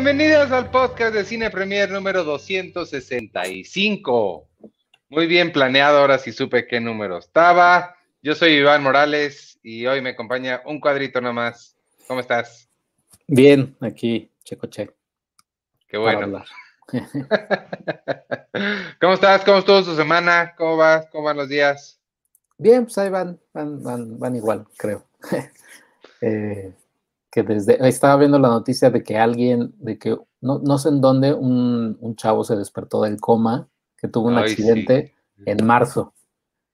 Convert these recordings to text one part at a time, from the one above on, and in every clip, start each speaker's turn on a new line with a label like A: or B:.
A: Bienvenidos al podcast de Cine Premier número 265. Muy bien planeado, ahora sí supe qué número estaba. Yo soy Iván Morales y hoy me acompaña un cuadrito nomás. ¿Cómo estás?
B: Bien, aquí, checo che.
A: Qué bueno. ¿Cómo estás? ¿Cómo estuvo su semana? ¿Cómo vas? ¿Cómo van los días?
B: Bien, pues ahí van, van, van, igual, creo. eh, que desde, estaba viendo la noticia de que alguien, de que no, no sé en dónde, un, un, chavo se despertó del coma, que tuvo un Ay, accidente sí. en marzo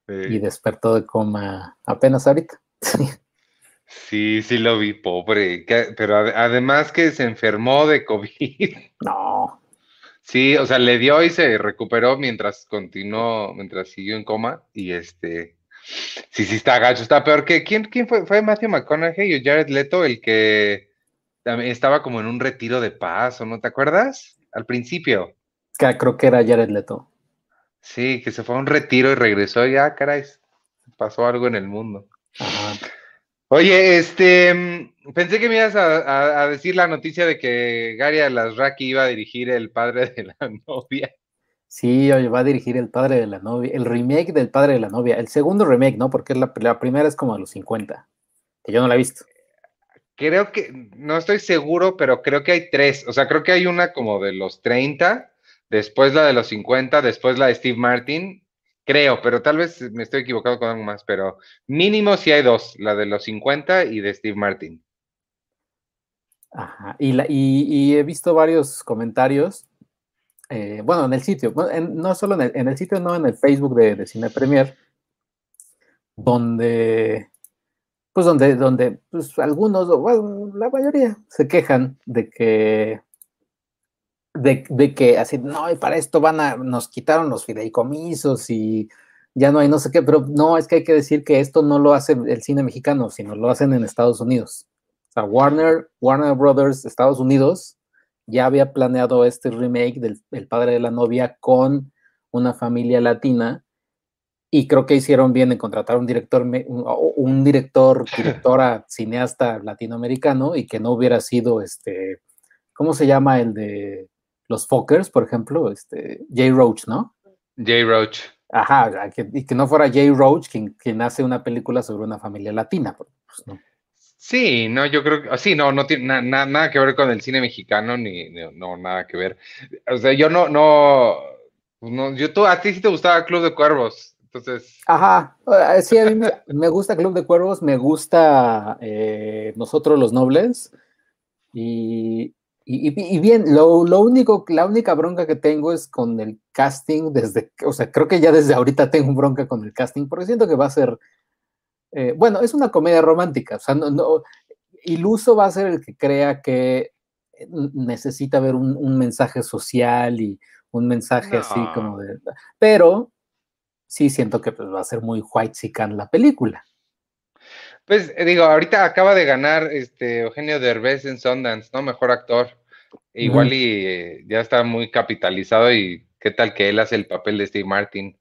B: sí. y despertó de coma apenas ahorita.
A: Sí, sí lo vi, pobre. Pero además que se enfermó de COVID.
B: No.
A: Sí, o sea, le dio y se recuperó mientras continuó, mientras siguió en coma. Y este, sí, sí está gacho, está peor que. ¿Quién, quién fue? ¿Fue Matthew McConaughey o Jared Leto el que estaba como en un retiro de paz, o no te acuerdas? Al principio.
B: Creo que era Jared Leto.
A: Sí, que se fue a un retiro y regresó y ah, caray, pasó algo en el mundo.
B: Ajá.
A: Oye, este, pensé que me ibas a, a, a, decir la noticia de que Gary Alasraki iba a dirigir El Padre de la Novia.
B: Sí, oye, va a dirigir El Padre de la Novia, el remake del Padre de la Novia, el segundo remake, ¿no? Porque la, la primera es como a los 50, que yo no la he visto.
A: Creo que, no estoy seguro, pero creo que hay tres, o sea, creo que hay una como de los 30, después la de los 50, después la de Steve Martin Creo, pero tal vez me estoy equivocado con algo más, pero mínimo sí hay dos, la de los 50 y de Steve Martin.
B: Ajá, y, la, y, y he visto varios comentarios, eh, bueno, en el sitio, en, no solo en el, en el, sitio, no en el Facebook de, Cine Premier, donde, pues donde, donde pues algunos, bueno, la mayoría, se quejan de que de, de, que así, no, y para esto van a, nos quitaron los fideicomisos y ya no hay no sé qué, pero no, es que hay que decir que esto no lo hace el cine mexicano, sino lo hacen en Estados Unidos. O sea, Warner, Warner Brothers, Estados Unidos, ya había planeado este remake del El Padre de la Novia con una familia latina y creo que hicieron bien en contratar un director, un, un director, directora, cineasta latinoamericano y que no hubiera sido este, ¿cómo se llama el de los Fockers, por ejemplo, este, Jay Roach, ¿no?
A: Jay Roach.
B: Ajá, que, y que no fuera Jay Roach quien, quien hace una película sobre una familia latina. Pues, no.
A: Sí, no, yo creo que sí, no, no tiene na, na, nada que ver con el cine mexicano, ni, ni, no, nada que ver. O sea, yo no, no, pues no, yo tú, a ti sí te gustaba Club de Cuervos, entonces.
B: Ajá, sí, a mí me, gusta Club de Cuervos, me gusta eh, Nosotros los Nobles, y, y, y, y, bien, lo, lo, único, la única bronca que tengo es con el casting desde, o sea, creo que ya desde ahorita tengo bronca con el casting, porque siento que va a ser, eh, bueno, es una comedia romántica, o sea, no, no, iluso va a ser el que crea que necesita ver un, un mensaje social y un mensaje no. así como de, pero sí siento que pues, va a ser muy white sican la película.
A: Pues eh, digo, ahorita acaba de ganar este Eugenio Derbez en Sundance, ¿no? Mejor actor. Igual mm. y eh, ya está muy capitalizado y qué tal que él hace el papel de Steve Martin.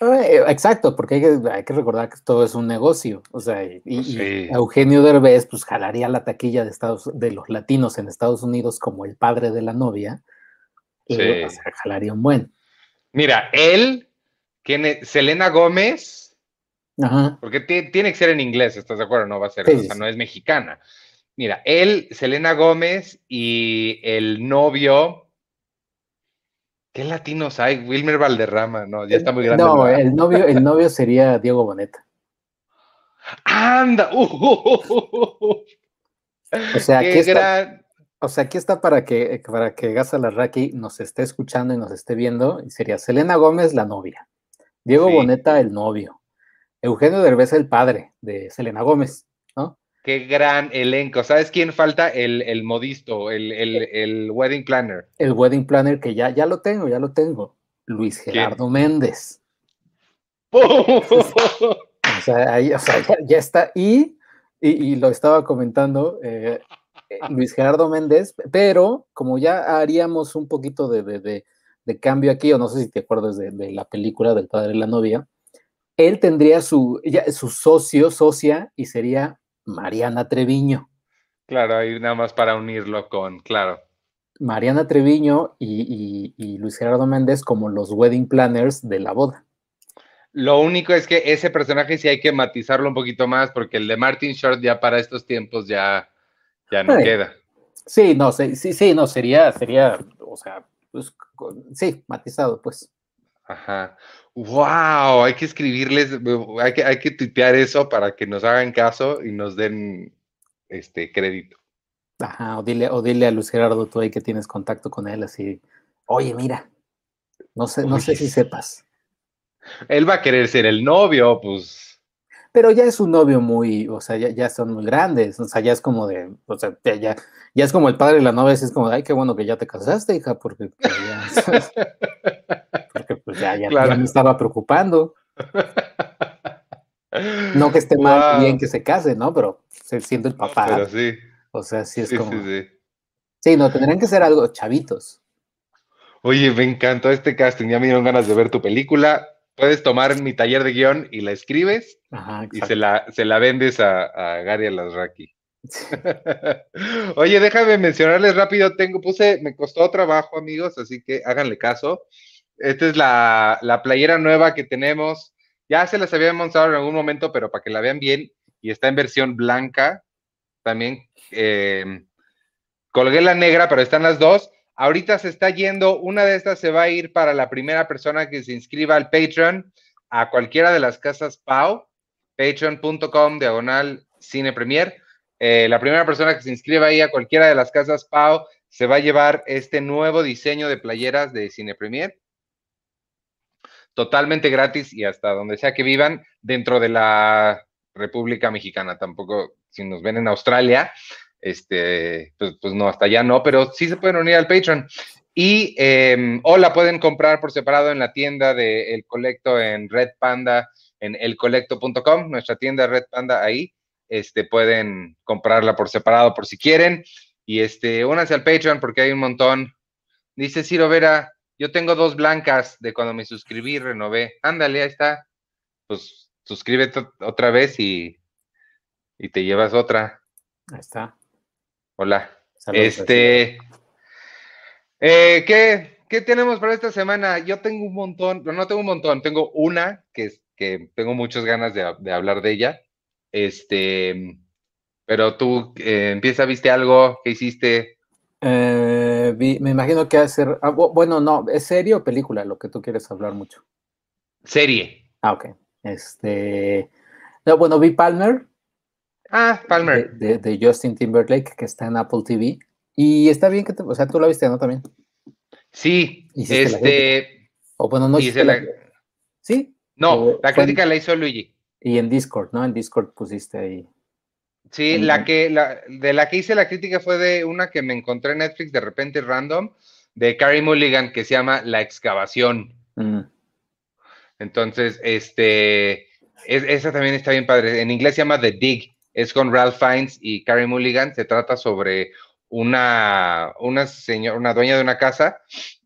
B: Eh, exacto, porque hay que, hay que, recordar que todo es un negocio, o sea, y, pues sí. y, Eugenio Derbez pues jalaría la taquilla de Estados de los latinos en Estados Unidos como el padre de la novia, y sí. o sea, jalaría un buen.
A: Mira, él, tiene, Selena Gómez,
B: Ajá.
A: Porque tiene que ser en inglés, ¿estás de acuerdo? No va a ser, sí, o sea, no es mexicana. Mira, él, Selena Gómez y el novio. ¿Qué latinos hay? Wilmer Valderrama, no, ya está muy grande.
B: No, el novio, el novio sería Diego Boneta.
A: ¡Anda! Uh, uh, uh,
B: o sea, aquí está, o sea, aquí está para que, para que Gaza Larraqui nos esté escuchando y nos esté viendo. Y sería Selena Gómez, la novia. Diego sí. Boneta, el novio. Eugenio Derbez, el padre de Selena Gómez, ¿no?
A: Qué gran elenco. ¿Sabes quién falta? El, el modisto, el, el, el, wedding planner.
B: El wedding planner que ya, ya lo tengo, ya lo tengo. Luis Gerardo ¿Quién? Méndez. o sea, ahí, o sea ya, ya, está. Y, y, y, lo estaba comentando eh, Luis Gerardo Méndez, pero como ya haríamos un poquito de, de, de, de cambio aquí, o no sé si te acuerdas de, la película del padre de la novia, él tendría su, ya, su socio, socia, y sería Mariana Treviño.
A: Claro, ahí nada más para unirlo con, claro.
B: Mariana Treviño y, y, Luis Gerardo Méndez como los wedding planners de la boda.
A: Lo único es que ese personaje sí hay que matizarlo un poquito más, porque el de Martin Short ya para estos tiempos ya, ya no queda.
B: Sí, no, sí, sí, sí, no, sería, sería, o sea, pues, sí, matizado, pues.
A: Ajá. Wow, hay que escribirles, hay que, hay que tuitear eso para que nos hagan caso y nos den este crédito.
B: Ajá, o dile, o dile a Luis Gerardo tú ahí que tienes contacto con él, así, oye, mira, no sé, no sé si sepas.
A: Él va a querer ser el novio, pues.
B: Pero ya es un novio muy, o sea, ya, ya son muy grandes, o sea, ya es como de, o sea, ya, ya, es como el padre de la novia, es como, ay, qué bueno que ya te casaste, hija, porque pues, ya, porque pues ya, ya, me estaba preocupando. No que esté mal, bien que se case, ¿no? Pero siendo el papá.
A: pero sí.
B: O sea, sí es como. Sí, sí, no, tendrían que ser algo chavitos.
A: Oye, me encantó este casting, ya me dieron ganas de ver tu película. Puedes tomar mi taller de guion y la escribes y se la, se la vendes a, a Gary Alasraki. Oye, déjame mencionarles rápido, tengo, puse, me costó trabajo, amigos, así que háganle caso. Esta es la, la playera nueva que tenemos. Ya se las había mostrado en algún momento, pero para que la vean bien, y está en versión blanca. También eh, colgué la negra, pero están las dos. Ahorita se está yendo, una de estas se va a ir para la primera persona que se inscriba al Patreon, a cualquiera de las casas Pau, patreon.com, diagonal cine premier. Eh, la primera persona que se inscriba ahí a cualquiera de las casas Pau se va a llevar este nuevo diseño de playeras de Cine Premier. Totalmente gratis y hasta donde sea que vivan dentro de la República Mexicana. Tampoco, si nos ven en Australia, este, pues, pues, no, hasta allá no, pero sí se pueden unir al Patreon. Y em, o la pueden comprar por separado en la tienda de El Colecto en Red Panda, en elcolecto.com, nuestra tienda Red Panda ahí. Este, pueden comprarla por separado por si quieren. Y este, únanse al Patreon porque hay un montón. Dice Ciro Vera, yo tengo dos blancas de cuando me suscribí, renové. Ándale, ahí está. Pues suscríbete otra vez y, y te llevas otra.
B: Ahí está.
A: Hola. este, eh, ¿qué, ¿qué, tenemos para esta semana? Yo tengo un montón, no, no tengo un montón, tengo una que, que tengo muchas ganas de, hablar de ella. Este, pero tú eh, empieza, ¿viste algo? ¿Qué hiciste?
B: Eh, me imagino que hacer, ah, bueno, no, ¿es serie o película lo que tú quieres hablar mucho?
A: Serie.
B: Ah, ok. Este, no, bueno, vi Palmer,
A: Ah, Palmer.
B: De, Justin Timberlake, que está en Apple TV. Y está bien que, te, o sea, tú la viste, ¿no? También.
A: Sí, este.
B: O bueno, no
A: ¿Sí? No, la crítica la hizo Luigi.
B: Y en Discord, ¿no? En Discord pusiste ahí.
A: Sí, la que, la, de la que hice la crítica fue de una que me encontré en Netflix de repente random, de Carrie Mulligan, que se llama La Excavación. Mm. Entonces, este, esa también está bien padre. En inglés se llama The Dig es con Ralph Fiennes y Carrie Mulligan. Se trata sobre una, una, señora, una dueña de una casa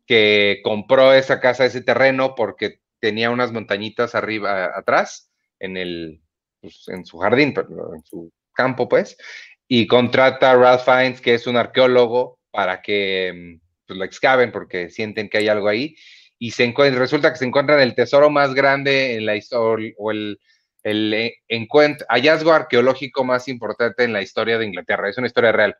A: que compró esa casa, ese terreno, porque tenía unas montañitas arriba, atrás, en, el, pues, en su jardín, en su campo, pues, y contrata a Ralph Fiennes, que es un arqueólogo, para que pues, lo excaven porque sienten que hay algo ahí. Y se resulta que se encuentran el tesoro más grande en la historia, o el, el encuentro, hallazgo arqueológico más importante en la historia de Inglaterra. Es una historia real.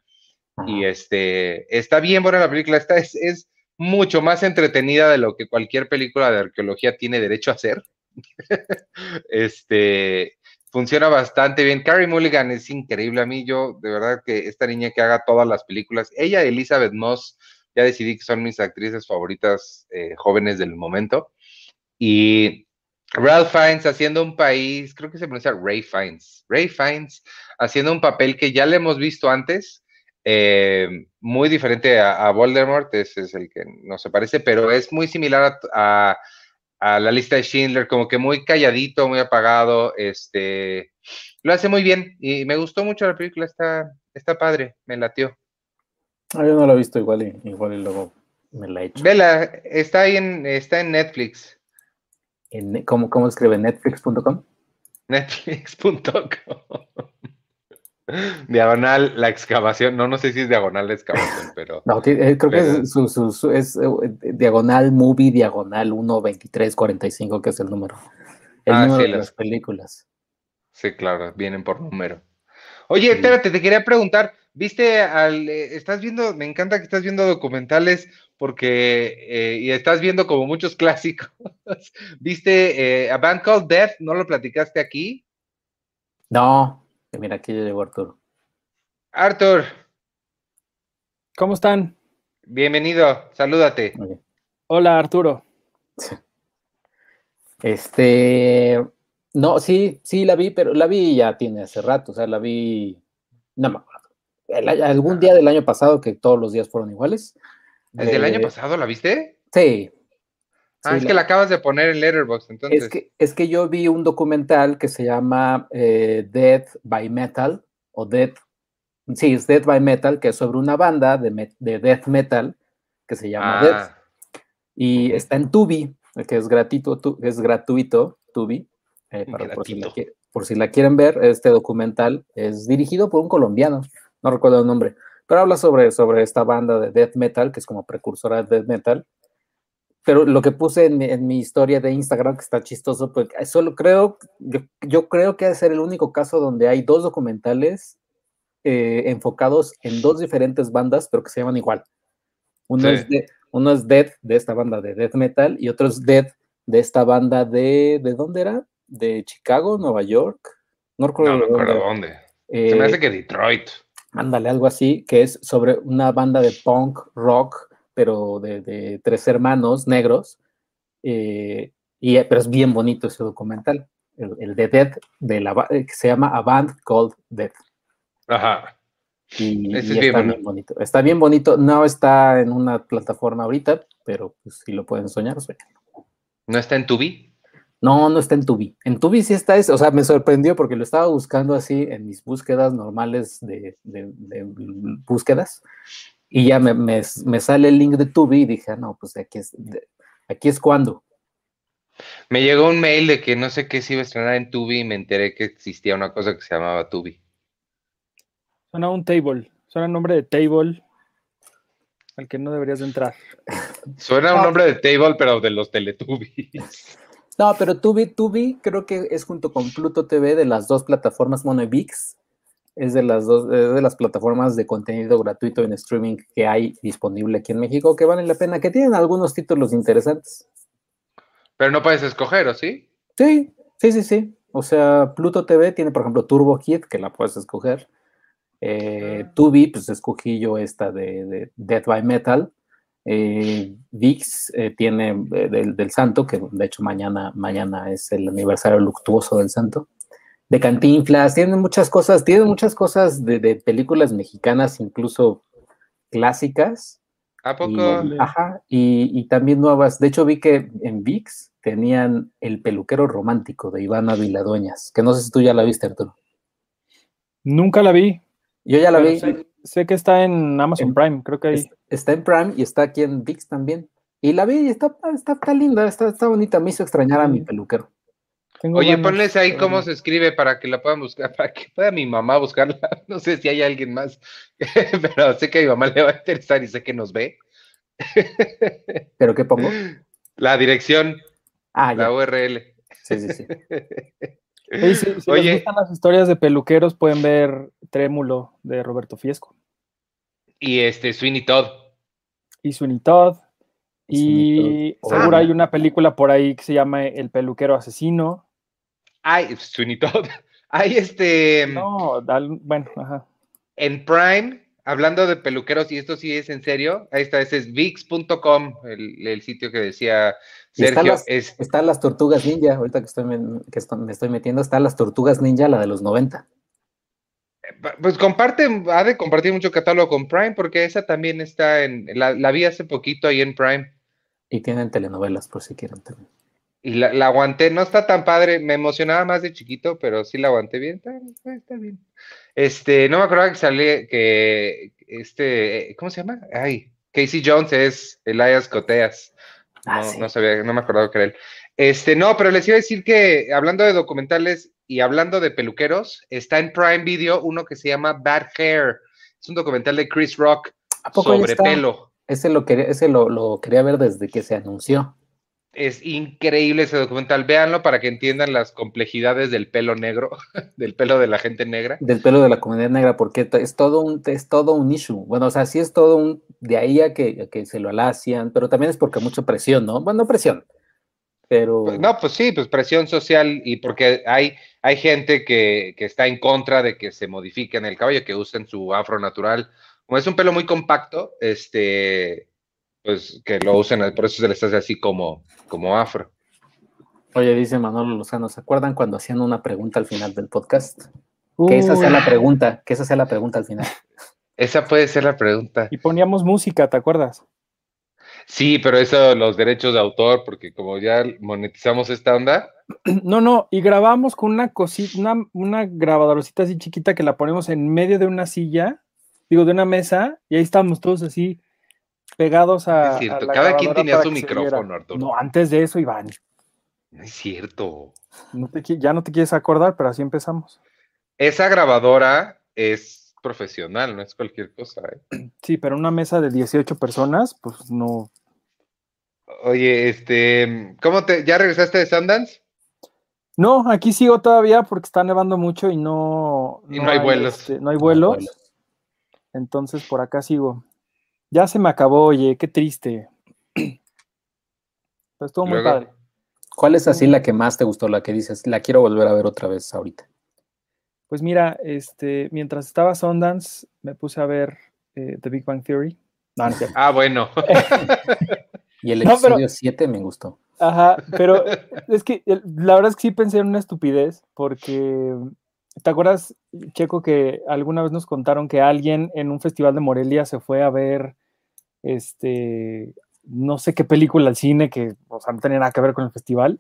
A: Y este, está bien buena la película, está, es, es, mucho más entretenida de lo que cualquier película de arqueología tiene derecho a hacer. este, funciona bastante bien. Carrie Mulligan es increíble a mí, yo de verdad que esta niña que haga todas las películas, ella, Elizabeth Moss, ya decidí que son mis actrices favoritas eh, jóvenes del momento. Y Ralph Fiennes haciendo un país, creo que se pronuncia Ray Fiennes, Ray Fiennes haciendo un papel que ya le hemos visto antes, eh, muy diferente a, Voldemort, ese es el que no se parece, pero es muy similar a, la lista de Schindler, como que muy calladito, muy apagado, este, lo hace muy bien y me gustó mucho la película, está, está padre, me latió.
B: Ah, yo no la he visto igual y, igual y luego me la he hecho.
A: Vela, está ahí en, está en Netflix.
B: ¿cómo, ¿Cómo escribe? ¿Netflix.com?
A: Netflix.com. Diagonal la excavación. No, no sé si es diagonal la excavación, pero.
B: No, eh, creo que es, su, su, es eh, diagonal movie, diagonal 12345, que es el número. El ah, número de las películas.
A: Sí, claro, vienen por número. Oye, espérate, te quería preguntar, ¿viste al, eh, estás viendo, me encanta que estás viendo documentales porque, y estás viendo como muchos clásicos. ¿Viste A Band Called Death? ¿No lo platicaste aquí?
B: No, Mira, aquí ya llegó Arturo.
A: Artur.
C: ¿Cómo están?
A: Bienvenido, salúdate.
C: Hola, Arturo.
B: Este, no, sí, sí la vi, pero la vi ya tiene hace rato, o sea, la vi, no me acuerdo. algún día del año pasado que todos los días fueron iguales.
A: ¿Desde el año eh, pasado la viste?
B: Sí,
A: Ah, es que la acabas de poner en Letterboxd, entonces.
B: Es que, es que yo vi un documental que se llama eh, Death by Metal, o Death, sí, es Death by Metal, que es sobre una banda de, de death metal que se llama ah. Death. Y está en Tubi, que es gratuito, es gratuito, Tubi, eh, por, si la, por, si la, quieren ver, este documental es dirigido por un colombiano, no recuerdo el nombre, pero habla sobre, sobre esta banda de death metal, que es como precursora de death metal, pero lo que puse en mi, historia de Instagram, que está chistoso, pues solo creo, yo, creo que es ser el único caso donde hay dos documentales eh, enfocados en dos diferentes bandas, pero que se llaman igual. Uno, es de, uno es Death, de esta banda de Death Metal, y otro es Death, de esta banda de, ¿de dónde era? ¿De Chicago, Nueva York?
A: No recuerdo, no, dónde. dónde. se me hace eh, que Detroit.
B: Ándale, algo así, que es sobre una banda de punk rock pero de, tres hermanos negros, eh, y, pero es bien bonito ese documental, el, de Death, de la, eh, que se llama A Band Called Death.
A: Ajá.
B: Y, está bien bonito. Está bien bonito. No está en una plataforma ahorita, pero pues, si lo pueden soñar, sueñan.
A: ¿No está en Tubi?
B: No, no está en Tubi. En Tubi sí está eso. O sea, me sorprendió porque lo estaba buscando así en mis búsquedas normales de, de, de búsquedas y ya me, me, sale el link de Tubi y dije, ah, no, pues aquí es, aquí es cuando.
A: Me llegó un mail de que no sé qué se iba a estrenar en Tubi y me enteré que existía una cosa que se llamaba Tubi.
C: Suena un table, suena un nombre de table al que no deberías de entrar.
A: Suena un nombre de table, pero de los Teletubbies.
B: No, pero Tubi, Tubi creo que es junto con Pluto TV de las dos plataformas Mono y VIX es de las dos de las plataformas de contenido gratuito en streaming que hay disponible aquí en México que valen la pena, que tienen algunos títulos interesantes.
A: Pero no puedes escoger, ¿o sí?
B: Sí, sí, sí, sí. O sea, Pluto TV tiene, por ejemplo, Turbo Kid, que la puedes escoger. Eh, ah. Tubi, pues escogí yo esta de, de Death by Metal. Eh, VIX eh, tiene del, del, Santo, que de hecho mañana, mañana es el aniversario luctuoso del Santo de Cantinflas, tienen muchas cosas, tienen muchas cosas de, películas mexicanas, incluso clásicas.
A: ¿A poco?
B: Y, ajá, y, también nuevas. De hecho, vi que en VIX tenían El peluquero romántico de Ivana Viladueñas, que no sé si tú ya la viste, Arturo.
C: Nunca la vi.
B: Yo ya la vi.
C: Sé, que está en Amazon Prime, creo que ahí.
B: Está en Prime y está aquí en VIX también. Y la vi y está, está, linda, está, está bonita. Me hizo extrañar a mi peluquero.
A: Oye, ponles ahí cómo se escribe para que la puedan buscar, para que pueda mi mamá buscarla. No sé si hay alguien más, pero sé que a mi mamá le va a interesar y sé que nos ve.
B: ¿Pero qué pongo?
A: La dirección, ah, la URL.
B: Sí, sí, sí.
C: si, Oye, les gustan las historias de peluqueros, pueden ver Trémulo de Roberto Fiesco.
A: Y este, Sweeney Todd.
C: Y Sweeney Todd. Y seguro hay una película por ahí que se llama El peluquero asesino.
A: Ay, Sweeney Todd. Hay este.
C: No, bueno, ajá.
A: En Prime, hablando de peluqueros, y esto sí es en serio, ahí está, ese es VIX.com, el, sitio que decía Sergio.
B: Están las, tortugas ninja, ahorita que, estoy, me estoy metiendo, están las tortugas ninja, la de los 90.
A: Pues comparte, ha de compartir mucho catálogo con Prime, porque esa también está en, la, la vi hace poquito ahí en Prime.
B: Y tienen telenovelas, por si quieren también.
A: Y la, aguanté, no está tan padre, me emocionaba más de chiquito, pero sí la aguanté bien, está, bien. Este, no me acordaba que salía, que este, ¿cómo se llama? Ay, Casey Jones es Elias Coteas. Ah, no, no sabía, no me acordaba que era él. Este, no, pero les iba a decir que hablando de documentales y hablando de peluqueros, está en Prime Video uno que se llama Bad Hair. Es un documental de Chris Rock sobre pelo.
B: Ese, lo quería, ese lo, quería ver desde que se anunció.
A: Es increíble ese documental. Véanlo para que entiendan las complejidades del pelo negro, del pelo de la gente negra.
B: Del pelo de la comunidad negra, porque es todo un, es todo un issue. Bueno, o sea, sí es todo un, de ahí a que, a que se lo alacian, pero también es porque mucha presión, ¿no? Bueno, presión pero...
A: Pues, no, pues sí, pues presión social y porque hay, hay gente que, está en contra de que se modifiquen el cabello, que usen su afro natural. Como es un pelo muy compacto, este, pues que lo usen, por eso se les hace así como, como afro.
B: Oye, dice Manolo Lozano, ¿se acuerdan cuando hacían una pregunta al final del podcast? Que esa sea la pregunta, que esa sea la pregunta al final.
A: Esa puede ser la pregunta.
C: Y poníamos música, ¿te acuerdas?
A: Sí, pero eso, los derechos de autor, porque como ya monetizamos esta onda.
C: No, no, y grabamos con una cosita, una, una grabadorcita así chiquita que la ponemos en medio de una silla, digo, de una mesa, y ahí estamos todos así pegados a.
A: Es cierto, cada quien tenía su micrófono, Arturo.
C: No, antes de eso, Iván.
A: No es cierto.
C: ya no te quieres acordar, pero así empezamos.
A: Esa grabadora es profesional, no es cualquier cosa. ¿eh?
C: Sí, pero una mesa de 18 personas, pues no,
A: Oye, este, ¿cómo te, ya regresaste de Sundance?
C: No, aquí sigo todavía porque está nevando mucho y no.
A: Y no, hay, vuelos.
C: Este, no hay vuelos. Entonces por acá sigo. Ya se me acabó, oye, qué triste. Pero estuvo muy padre.
B: ¿Cuál es así la que más te gustó, la que dices, la quiero volver a ver otra vez ahorita?
C: Pues mira, este, mientras estaba Sundance, me puse a ver eh, The Big Bang Theory.
A: ah, bueno.
B: Y el episodio 7 me gustó.
C: Ajá, pero es que la verdad es que sí pensé en una estupidez, porque ¿te acuerdas, Checo, que alguna vez nos contaron que alguien en un festival de Morelia se fue a ver este no sé qué película al cine que, o sea, no tenía nada que ver con el festival?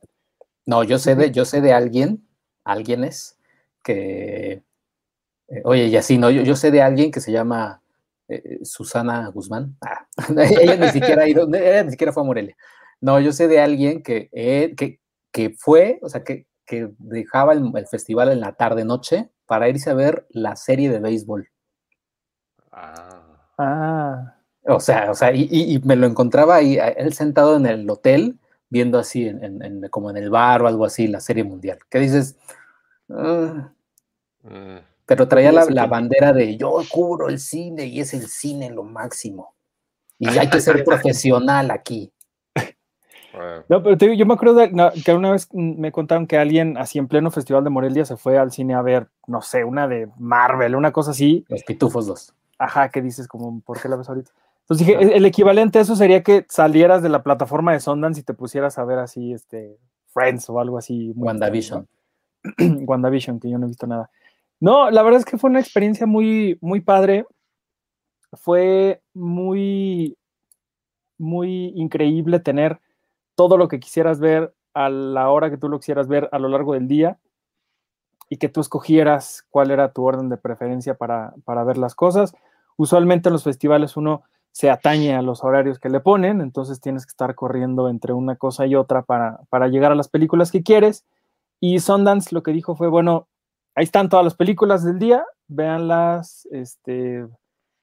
B: No, yo sé de, yo sé de alguien, alguienes, que, eh, oye, y así, no, yo, yo sé de alguien que se llama eh, Susana Guzmán. Ah, ella ni siquiera ha ido, ella ni siquiera fue a Morelia. No, yo sé de alguien que, eh, que, que, fue, o sea, que, que dejaba el, festival en la tarde-noche para irse a ver la serie de béisbol.
C: Ah. ah.
B: O sea, o sea, y, y, me lo encontraba ahí, él sentado en el hotel, viendo así, en, en, como en el bar o algo así, la serie mundial. ¿Qué dices? Ah, mm pero traía la, bandera de yo cubro el cine y es el cine lo máximo. Y hay que ser profesional aquí.
C: No, pero yo me acuerdo que una vez me contaron que alguien así en pleno festival de Morelia se fue al cine a ver, no sé, una de Marvel, una cosa así.
B: Los Pitufos 2.
C: Ajá, ¿qué dices? Como, ¿por qué la ves ahorita? Entonces dije, el equivalente a eso sería que salieras de la plataforma de Sundance y te pusieras a ver así, este, Friends o algo así.
B: WandaVision.
C: WandaVision, que yo no he visto nada. No, la verdad es que fue una experiencia muy, muy padre. Fue muy, muy increíble tener todo lo que quisieras ver a la hora que tú lo quisieras ver a lo largo del día y que tú escogieras cuál era tu orden de preferencia para, para ver las cosas. Usualmente en los festivales uno se atañe a los horarios que le ponen, entonces tienes que estar corriendo entre una cosa y otra para, para llegar a las películas que quieres. Y Sundance lo que dijo fue, bueno, ahí están todas las películas del día, véanlas, este,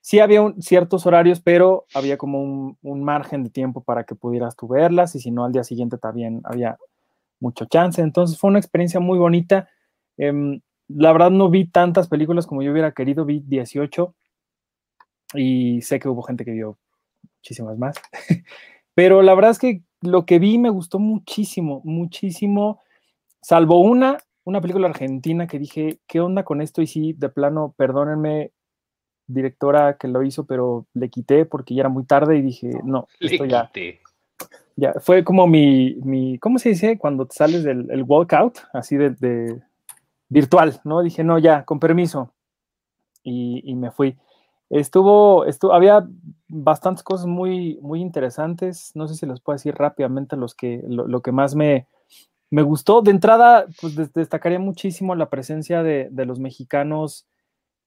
C: sí había ciertos horarios, pero había como un, margen de tiempo para que pudieras tú verlas y si no al día siguiente también había mucho chance. Entonces fue una experiencia muy bonita. Em, la verdad no vi tantas películas como yo hubiera querido, vi 18 y sé que hubo gente que vio muchísimas más, pero la verdad es que lo que vi me gustó muchísimo, muchísimo, salvo una una película argentina que dije, ¿qué onda con esto? Y sí, de plano, perdónenme, directora que lo hizo, pero le quité porque ya era muy tarde y dije, no, esto ya. Ya, fue como mi, mi, ¿cómo se dice? Cuando te sales del el walkout, así de, virtual, ¿no? Dije, no, ya, con permiso. Y, me fui. Estuvo, estuvo, había bastantes cosas muy, muy interesantes. No sé si les puedo decir rápidamente los que, lo que más me, me gustó. De entrada, pues destacaría muchísimo la presencia de, los mexicanos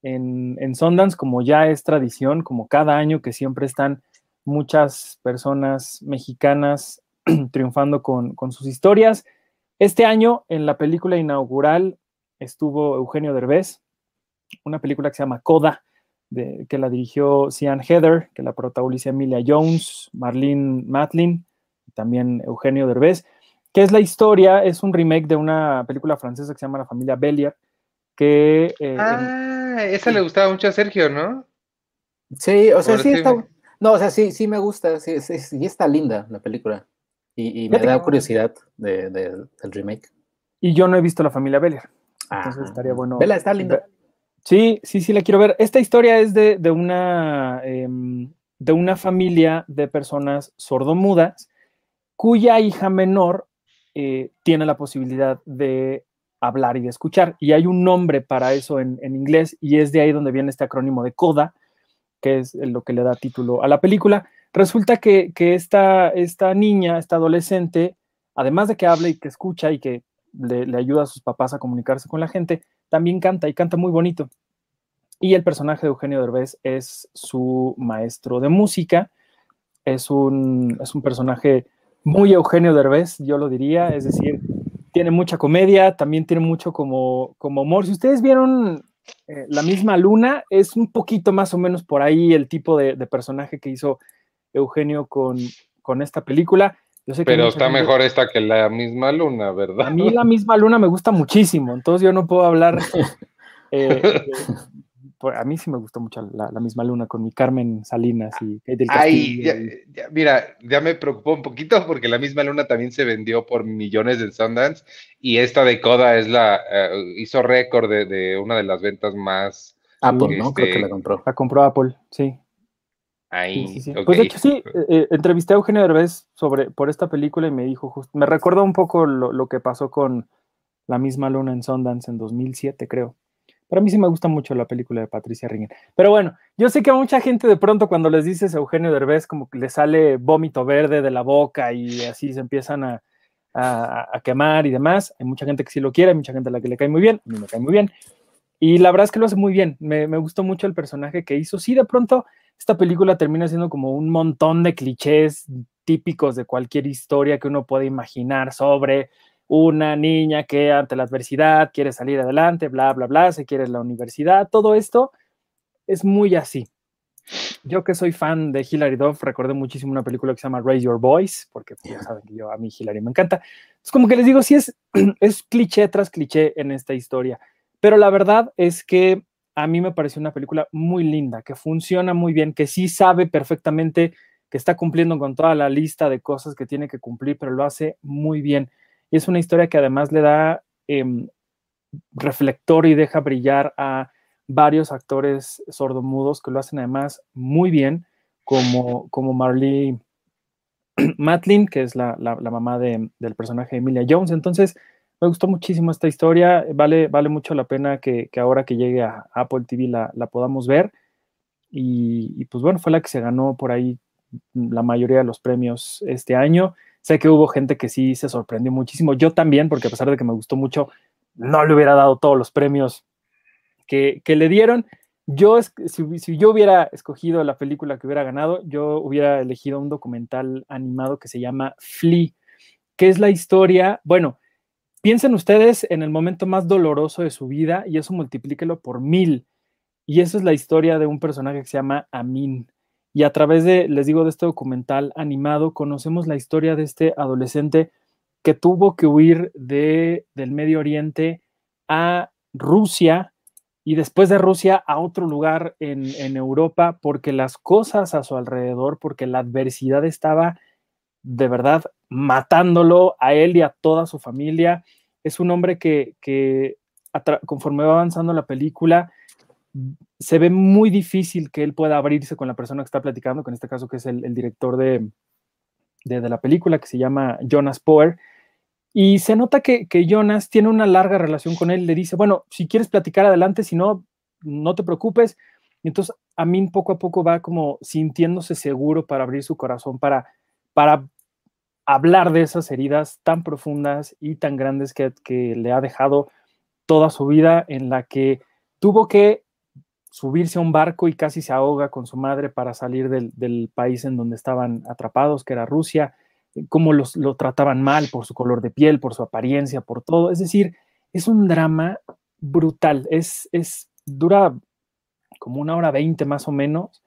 C: en, en, Sundance, como ya es tradición, como cada año que siempre están muchas personas mexicanas triunfando con, con sus historias. Este año, en la película inaugural, estuvo Eugenio Derbez, una película que se llama Coda, de, que la dirigió Cian Heather, que la protagoniza Emilia Jones, Marlene Matlin, también Eugenio Derbez, que es la historia, es un remake de una película francesa que se llama La familia Bellier, que...
A: Eh, ah, esa le gustaba mucho a Sergio, ¿no?
B: Sí, o sea, sí está... No, o sea, sí, sí me gusta, sí, sí, está linda la película. Y, me da curiosidad de, del remake.
C: Y yo no he visto La familia Bellier. Entonces estaría bueno.
B: Vela, está linda.
C: Sí, sí, sí, la quiero ver. Esta historia es de, de una, em, de una familia de personas sordomudas cuya hija menor eh, tiene la posibilidad de hablar y de escuchar. Y hay un nombre para eso en, en, inglés y es de ahí donde viene este acrónimo de CODA, que es lo que le da título a la película. Resulta que, que esta, esta niña, esta adolescente, además de que habla y que escucha y que le, le ayuda a sus papás a comunicarse con la gente, también canta y canta muy bonito. Y el personaje de Eugenio Derbez es su maestro de música. Es un, es un personaje muy Eugenio Derbez, yo lo diría. Es decir, tiene mucha comedia, también tiene mucho como, como humor. Si ustedes vieron eh, La misma luna, es un poquito más o menos por ahí el tipo de, de personaje que hizo Eugenio con, con esta película.
A: Pero está mejor esta que la misma luna, ¿verdad?
C: A mí la misma luna me gusta muchísimo, entonces yo no puedo hablar. Eh, a mí sí me gustó mucho la, misma luna con mi Carmen Salinas y
A: del Ay, mira, ya me preocupó un poquito porque la misma luna también se vendió por millones de Sundance y esta de Coda es la eh, hizo récord de, una de las ventas más.
B: Apple, ¿no? Creo que la este, compró.
C: La compró Apple, sí.
A: Ahí,
C: Pues de hecho sí, eh, entrevisté a Eugenio Derbez sobre, por esta película y me dijo, justo, me recuerda un poco lo, que pasó con La misma luna en Sundance en 2007, creo. Pero a mí sí me gusta mucho la película de Patricia Ringen. Pero bueno, yo sé que a mucha gente de pronto cuando les dices Eugenio Derbez como que le sale vómito verde de la boca y así se empiezan a, a, quemar y demás. Hay mucha gente que sí lo quiere, hay mucha gente a la que le cae muy bien, a mí me cae muy bien. Y la verdad es que lo hace muy bien. Me, me gustó mucho el personaje que hizo. Sí, de pronto esta película termina siendo como un montón de clichés típicos de cualquier historia que uno puede imaginar sobre una niña que ante la adversidad quiere salir adelante, bla, bla, bla, se quiere la universidad, todo esto es muy así. Yo que soy fan de Hilary Duff, recordé muchísimo una película que se llama Raise Your Voice, porque pues, ya saben que yo a mí Hilary me encanta. Es como que les digo, sí es, es cliché tras cliché en esta historia, pero la verdad es que a mí me pareció una película muy linda, que funciona muy bien, que sí sabe perfectamente que está cumpliendo con toda la lista de cosas que tiene que cumplir, pero lo hace muy bien. Y es una historia que además le da em, reflector y deja brillar a varios actores sordomudos que lo hacen además muy bien, como, como Marley Matlin, que es la, mamá del personaje de Emilia Jones. Entonces, me gustó muchísimo esta historia, vale, vale mucho la pena que, ahora que llegue a Apple TV la, podamos ver. Y, pues bueno, fue la que se ganó por ahí la mayoría de los premios este año. Sé que hubo gente que sí se sorprendió muchísimo. Yo también, porque a pesar de que me gustó mucho, no le hubiera dado todos los premios que, le dieron. Yo, si, si, yo hubiera escogido la película que hubiera ganado, yo hubiera elegido un documental animado que se llama Flea, que es la historia, bueno, Piensen ustedes en el momento más doloroso de su vida y eso multiplíquelo por mil. Y esa es la historia de un personaje que se llama Amin. Y a través de, les digo, de este documental animado, conocemos la historia de este adolescente que tuvo que huir de, del Medio Oriente a Rusia y después de Rusia a otro lugar en, en Europa porque las cosas a su alrededor, porque la adversidad estaba de verdad matándolo a él y a toda su familia. Es un hombre que, conforme va avanzando la película, se ve muy difícil que él pueda abrirse con la persona que está platicando, que en este caso que es el, director de, de, la película, que se llama Jonas Poer. Y se nota que, Jonas tiene una larga relación con él. Le dice, bueno, si quieres platicar adelante, si no, no te preocupes. Y entonces mí poco a poco va como sintiéndose seguro para abrir su corazón, para para hablar de esas heridas tan profundas y tan grandes que, le ha dejado toda su vida, en la que tuvo que subirse a un barco y casi se ahoga con su madre para salir del, país en donde estaban atrapados, que era Rusia. cómo los, lo trataban mal por su color de piel, por su apariencia, por todo. Es decir, es un drama brutal. Es, es, dura como una hora veinte más o menos,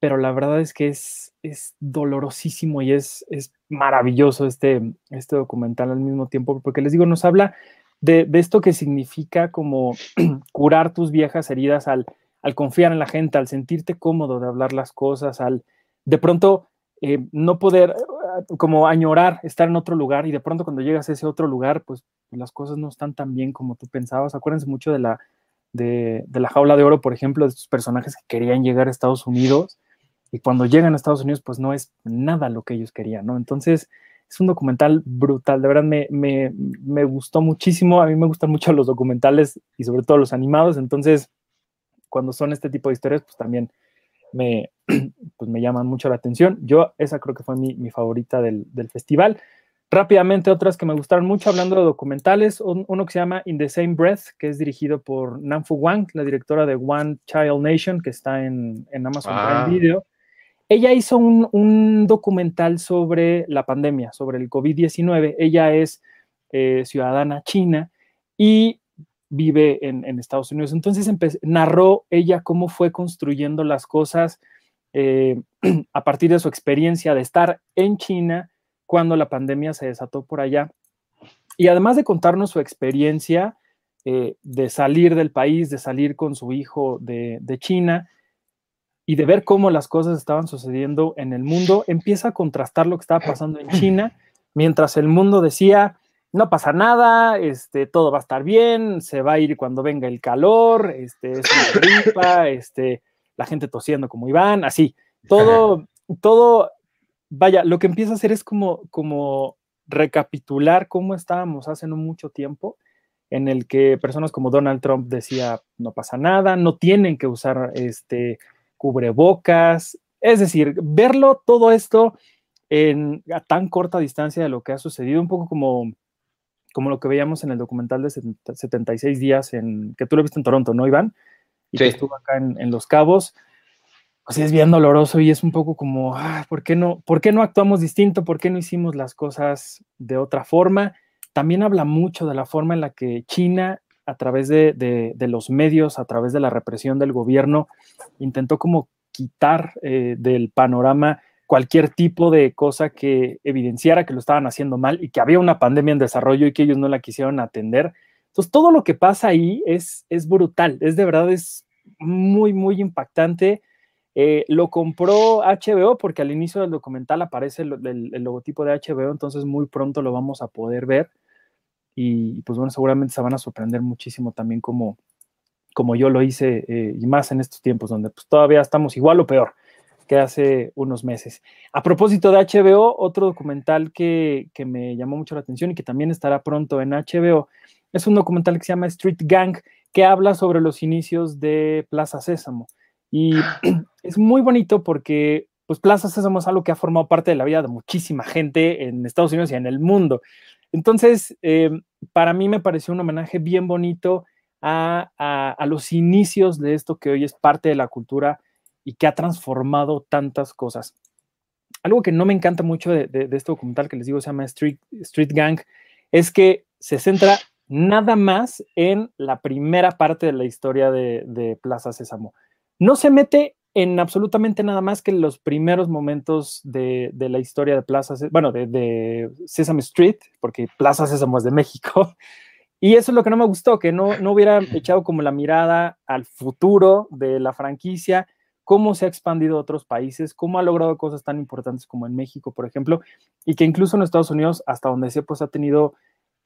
C: pero la verdad es que es, es dolorosísimo y es, es maravilloso este, este documental al mismo tiempo, porque les digo, nos habla de, de esto que significa como curar tus viejas heridas al, al confiar en la gente, al sentirte cómodo de hablar las cosas, al de pronto eh, no poder eh, como añorar estar en otro lugar y de pronto cuando llegas a ese otro lugar, pues las cosas no están tan bien como tú pensabas. Acuérdense mucho de la, de, de la jaula de oro, por ejemplo, de estos personajes que querían llegar a Estados Unidos y cuando llegan a Estados Unidos, pues no es nada lo que ellos querían, ¿no? Entonces, es un documental brutal, de verdad me, me, me gustó muchísimo, a mí me gustan mucho los documentales y sobre todo los animados, entonces, cuando son este tipo de historias, pues también me, pues me llaman mucho la atención. Yo, esa creo que fue mi, mi favorita del, del, festival. Rápidamente, otras que me gustaron mucho, hablando de documentales, un, uno que se llama In the Same Breath, que es dirigido por Namfu Wang, la directora de One Child Nation, que está en, en Amazon ah. Prime Video. Ella hizo un, documental sobre la pandemia, sobre el COVID-19. Ella es eh, ciudadana china y vive en, Estados Unidos. Entonces narró ella cómo fue construyendo las cosas eh, a partir de su experiencia de estar en China cuando la pandemia se desató por allá. Y además de contarnos su experiencia eh, de salir del país, de salir con su hijo de China, y de ver cómo las cosas estaban sucediendo en el mundo, empieza a contrastar lo que estaba pasando en China, mientras el mundo decía, no pasa nada, este, todo va a estar bien, se va a ir cuando venga el calor, este, es una gripa, este, la gente tosiendo como Iván, así, todo, todo, vaya, lo que empieza a hacer es como, como recapitular cómo estábamos hace no mucho tiempo, en el que personas como Donald Trump decía, no pasa nada, no tienen que usar este cubrebocas, es decir, verlo todo esto en, a tan corta distancia de lo que ha sucedido, un poco como, como lo que veíamos en el documental de 76 días, en, que tú lo viste en Toronto, ¿no, Iván? Y sí. que estuvo acá en, en, Los Cabos. Pues es bien doloroso y es un poco como, ah, ¿por, qué no, ¿por qué no actuamos distinto? ¿Por qué no hicimos las cosas de otra forma? También habla mucho de la forma en la que China a través de, los medios, a través de la represión del gobierno, intentó como quitar eh, del panorama cualquier tipo de cosa que evidenciara que lo estaban haciendo mal y que había una pandemia en desarrollo y que ellos no la quisieron atender. Entonces, todo lo que pasa ahí es, brutal, es de verdad, es muy, muy impactante. Eh, lo compró HBO porque al inicio del documental aparece el, logotipo de HBO, entonces muy pronto lo vamos a poder ver y pues bueno, seguramente se van a sorprender muchísimo también como, como yo lo hice eh, y más en estos tiempos donde pues todavía estamos igual o peor que hace unos meses. A propósito de HBO, otro documental que, que me llamó mucho la atención y que también estará pronto en HBO es un documental que se llama Street Gang que habla sobre los inicios de Plaza Sésamo. Y es muy bonito porque pues Plaza Sésamo es algo que ha formado parte de la vida de muchísima gente en Estados Unidos y en el mundo. Entonces, eh, para mí me pareció un homenaje bien bonito a, los inicios de esto que hoy es parte de la cultura y que ha transformado tantas cosas. Algo que no me encanta mucho de, este documental que les digo se llama Street, Street Gang es que se centra nada más en la primera parte de la historia de, de Plaza Sésamo. No se mete en absolutamente nada más que los primeros momentos de, de la historia de Plaza, bueno, de, de, Sesame Street, porque Plaza Sésamo es de México. Y eso es lo que no me gustó, que no, no hubiera echado como la mirada al futuro de la franquicia, cómo se ha expandido a otros países, cómo ha logrado cosas tan importantes como en México, por ejemplo, y que incluso en Estados Unidos, hasta donde sé, pues ha tenido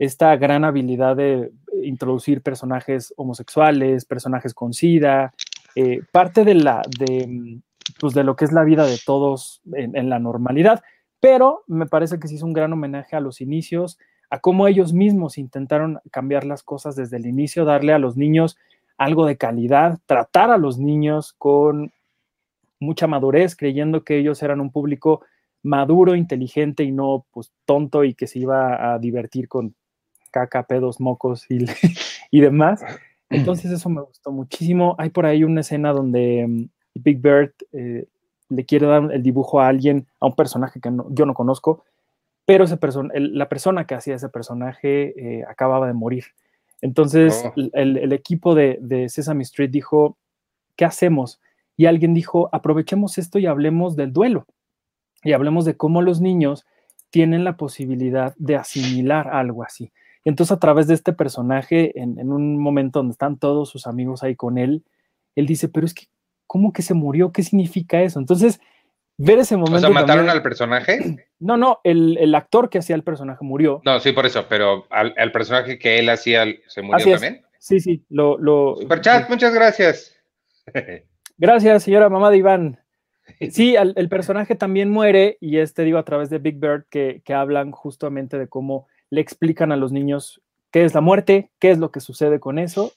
C: esta gran habilidad de introducir personajes homosexuales, personajes con SIDA, eh, parte de, la, de, pues de lo que es la vida de todos en, en, la normalidad, pero me parece que sí es un gran homenaje a los inicios, a cómo ellos mismos intentaron cambiar las cosas desde el inicio, darle a los niños algo de calidad, tratar a los niños con mucha madurez, creyendo que ellos eran un público maduro, inteligente y no pues tonto y que se iba a divertir con caca, pedos, mocos y, y demás. Entonces eso me gustó muchísimo. Hay por ahí una escena donde um, Big Bird eh, le quiere dar el dibujo a alguien, a un personaje que no, yo no conozco, pero ese la persona que hacía ese personaje eh, acababa de morir. Entonces
A: Oh.
C: el, el equipo de, de Sesame Street dijo, ¿qué hacemos? Y alguien dijo, aprovechemos esto y hablemos del duelo. Y hablemos de cómo los niños tienen la posibilidad de asimilar algo así. Y entonces a través de este personaje, en, en, un momento donde están todos sus amigos ahí con él, él dice, pero es que, ¿cómo que se murió? ¿Qué significa eso? Entonces, ver ese momento...
A: O sea, ¿mataron
C: también,
A: al personaje?
C: No, no, el, el, actor que hacía el personaje murió.
A: No, sí, por eso, pero al, al personaje que él hacía se murió
C: Así
A: también.
C: Es. Sí, sí, lo... lo
A: Superchat, muchas gracias.
C: Gracias, señora mamá de Iván. Sí, el, el, personaje también muere y este digo a través de Big Bird que, que, hablan justamente de cómo le explican a los niños qué es la muerte, qué es lo que sucede con eso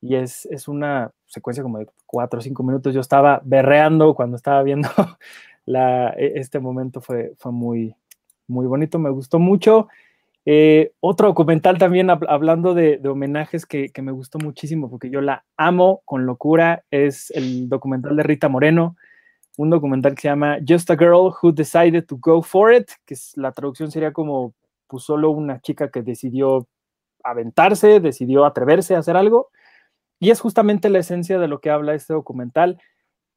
C: y es, es una secuencia como de cuatro o cinco minutos. Yo estaba berreando cuando estaba viendo la, este momento, fue, fue muy, muy bonito, me gustó mucho. Eh, otro documental también hablando de, de homenajes que, que, me gustó muchísimo porque yo la amo con locura es el documental de Rita Moreno, un documental que se llama Just a Girl Who Decided to Go For It, que la traducción sería como pues solo una chica que decidió aventarse, decidió atreverse a hacer algo. Y es justamente la esencia de lo que habla este documental.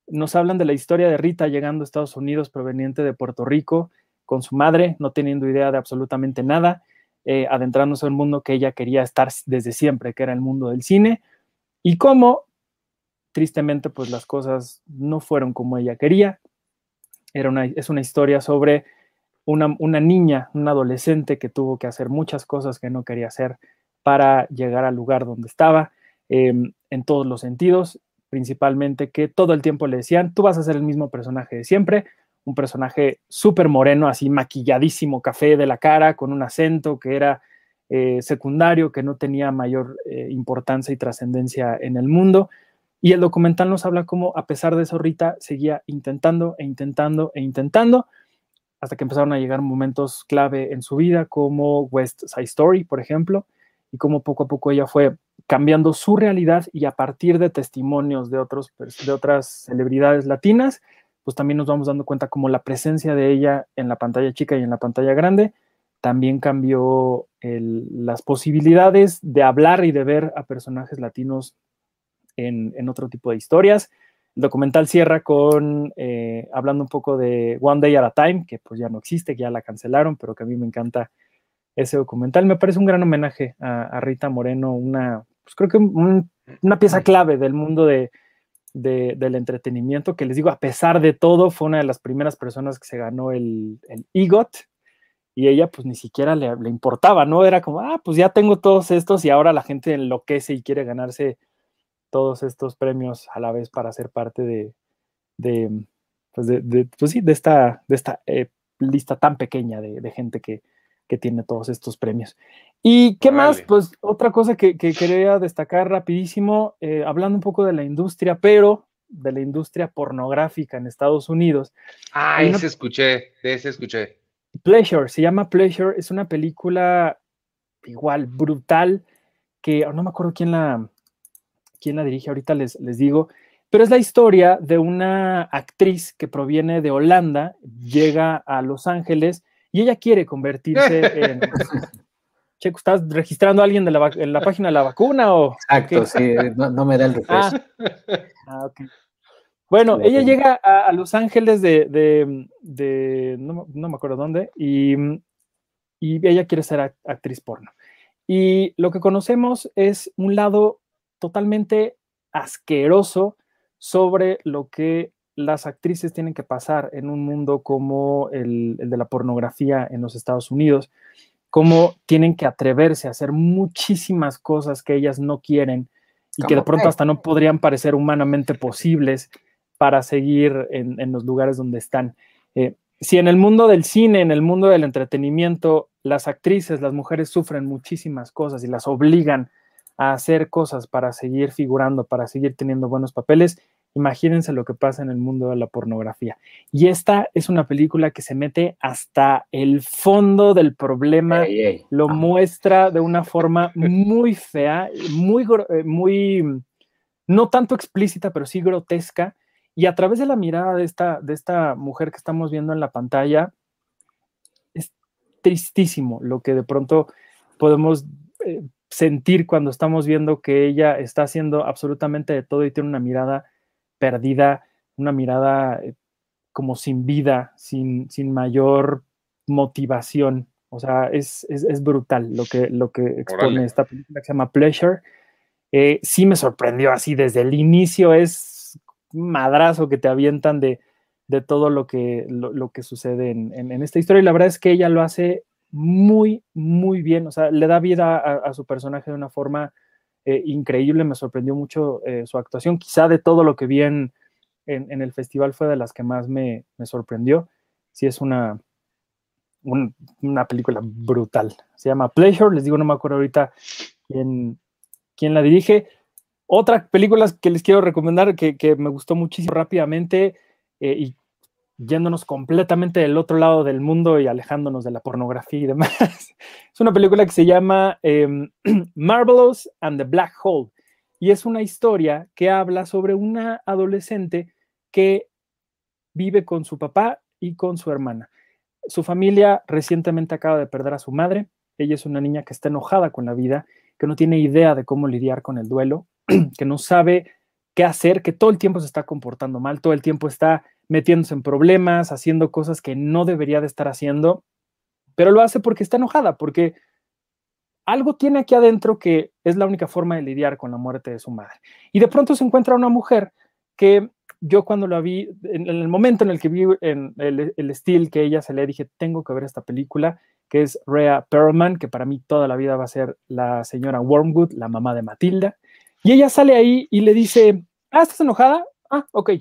C: Nos hablan de la historia de Rita llegando a Estados Unidos proveniente de Puerto Rico con su madre, no teniendo idea de absolutamente nada, eh, adentrándose en un mundo que ella quería estar desde siempre, que era el mundo del cine, y cómo, tristemente, pues las cosas no fueron como ella quería. Era una, es una historia sobre una, niña, un adolescente que tuvo que hacer muchas cosas que no quería hacer para llegar al lugar donde estaba, eh, en todos los sentidos, principalmente que todo el tiempo le decían, tú vas a ser el mismo personaje de siempre, un personaje súper moreno, así maquilladísimo, café de la cara, con un acento que era eh, secundario, que no tenía mayor eh, importancia y trascendencia en el mundo. Y el documental nos habla cómo, a pesar de eso, Rita seguía intentando e intentando e intentando, hasta que empezaron a llegar momentos clave en su vida, como West Side Story, por ejemplo, y cómo poco a poco ella fue cambiando su realidad y a partir de testimonios de, otros, de otras celebridades latinas, pues también nos vamos dando cuenta como la presencia de ella en la pantalla chica y en la pantalla grande también cambió las posibilidades de hablar y de ver a personajes latinos en, en otro tipo de historias. El documental cierra con eh, hablando un poco de One Day at a Time, que pues ya no existe, que ya la cancelaron, pero que a mí me encanta ese documental. Me parece un gran homenaje a, a Rita Moreno, una, pues creo que un, una pieza clave del mundo de, de, del entretenimiento, que les digo, a pesar de todo, fue una de las primeras personas que se ganó el, el EGOT, y ella pues ni siquiera le, le, importaba, ¿no? Era como, ah, pues ya tengo todos estos y ahora la gente enloquece y quiere ganarse todos estos premios a la vez para ser parte de, de, pues, de, de pues sí, de esta, de esta eh, lista tan pequeña de, gente que, que, tiene todos estos premios. ¿Y qué vale. más? Pues otra cosa que, que quería destacar rapidísimo, eh, hablando un poco de la industria, pero de la industria pornográfica en Estados Unidos.
A: Ah, ese una... escuché, ese escuché.
C: Pleasure, se llama Pleasure, es una película igual, brutal, que no me acuerdo quién la, quién la dirige, ahorita les, les digo, pero es la historia de una actriz que proviene de Holanda, llega a Los Ángeles y ella quiere convertirse en... Checo, ¿estás registrando a alguien de la, en la página de la vacuna o...?
B: Exacto, sí, no, no, me da el refresco.
C: Ah, ah ok. Bueno, sí, ella sí. llega a, a, Los Ángeles de, de, de no, no, me acuerdo dónde, y, y ella quiere ser actriz porno. Y lo que conocemos es un lado totalmente asqueroso sobre lo que las actrices tienen que pasar en un mundo como el, el, de la pornografía en los Estados Unidos, cómo tienen que atreverse a hacer muchísimas cosas que ellas no quieren y que de pronto hasta no podrían parecer humanamente posibles para seguir en, en los lugares donde están. Eh, si en el mundo del cine, en el mundo del entretenimiento, las actrices, las mujeres sufren muchísimas cosas y las obligan a hacer cosas para seguir figurando, para seguir teniendo buenos papeles, imagínense lo que pasa en el mundo de la pornografía. Y esta es una película que se mete hasta el fondo del problema, lo ah. muestra de una forma muy fea, muy, muy, no tanto explícita, pero sí grotesca. Y a través de la mirada de esta, de esta mujer que estamos viendo en la pantalla, es, tristísimo lo que de pronto podemos eh, sentir cuando estamos viendo que ella está haciendo absolutamente de todo y tiene una mirada perdida, una mirada eh, como sin vida, sin, sin mayor motivación. O sea, es, es, brutal lo que, lo que expone esta película que se llama Pleasure. Eh, sí me sorprendió así desde el inicio, es madrazo que te avientan de, de todo lo que, lo, que sucede en, en, esta historia. Y la verdad es que ella lo hace muy, muy bien. O sea, le da vida a, su personaje de una forma eh, increíble. Me sorprendió mucho eh, su actuación. Quizá de todo lo que vi en, en, el festival fue de las que más me, me sorprendió. Sí, es una, una película brutal. Se llama Pleasure. Les digo, no me acuerdo ahorita quién, quién la dirige. Otra película que les quiero recomendar que, que me gustó muchísimo rápidamente eh, y yéndonos completamente del otro lado del mundo y alejándonos de la pornografía y demás. es una película que se llama em, Marvelous and the Black Hole y es una historia que habla sobre una adolescente que vive con su papá y con su hermana. Su familia recientemente acaba de perder a su madre. Ella es una niña que está enojada con la vida, que no tiene idea de cómo lidiar con el duelo, que no sabe qué hacer, que todo el tiempo se está comportando mal, todo el tiempo está metiéndose en problemas, haciendo cosas que no debería de estar haciendo, pero lo hace porque está enojada, porque algo tiene aquí adentro que es la única forma de lidiar con la muerte de su madre. Y de pronto se encuentra una mujer que yo cuando la vi, en, el momento en el que vi en el, estilo que ella se le dije, tengo que ver esta película, que es Rhea Perlman, que para mí toda la vida va a ser la señora Wormwood, la mamá de Matilda. Y ella sale ahí y le dice, ah, ¿estás enojada? Ah, ok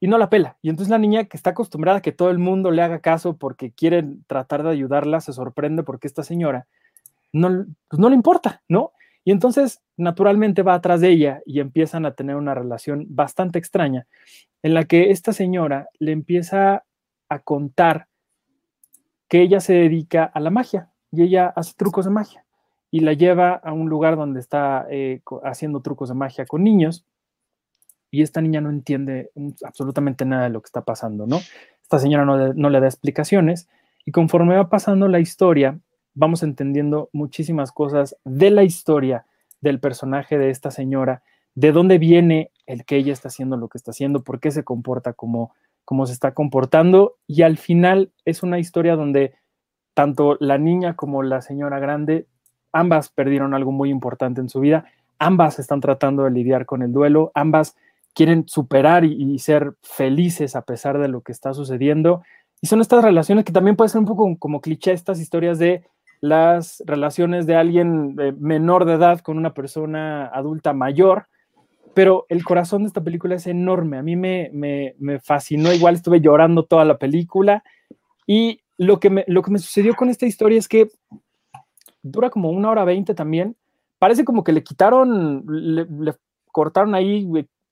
C: y no la pela. Y entonces la niña que está acostumbrada a que todo el mundo le haga caso porque quieren tratar de ayudarla, se sorprende porque esta señora no, pues no le importa, ¿no? Y entonces naturalmente va atrás de ella y empiezan a tener una relación bastante extraña en la que esta señora le empieza a contar que ella se dedica a la magia y ella hace trucos de magia y la lleva a un lugar donde está eh, haciendo trucos de magia con niños y esta niña no entiende absolutamente nada de lo que está pasando, ¿no? Esta señora no, le da explicaciones y conforme va pasando la historia, vamos entendiendo muchísimas cosas de la historia del personaje de esta señora, de dónde viene el que ella está haciendo lo que está haciendo, por qué se comporta como, como se está comportando y al final es una historia donde tanto la niña como la señora grande, ambas perdieron algo muy importante en su vida, ambas están tratando de lidiar con el duelo, ambas quieren superar y, ser felices a pesar de lo que está sucediendo. Y son estas relaciones que también puede ser un poco como cliché, estas historias de las relaciones de alguien menor de edad con una persona adulta mayor, pero el corazón de esta película es enorme. A mí me, me, me fascinó, igual estuve llorando toda la película. Y lo que, me, lo que me sucedió con esta historia es que dura como una hora veinte también. Parece como que le quitaron, le, le cortaron ahí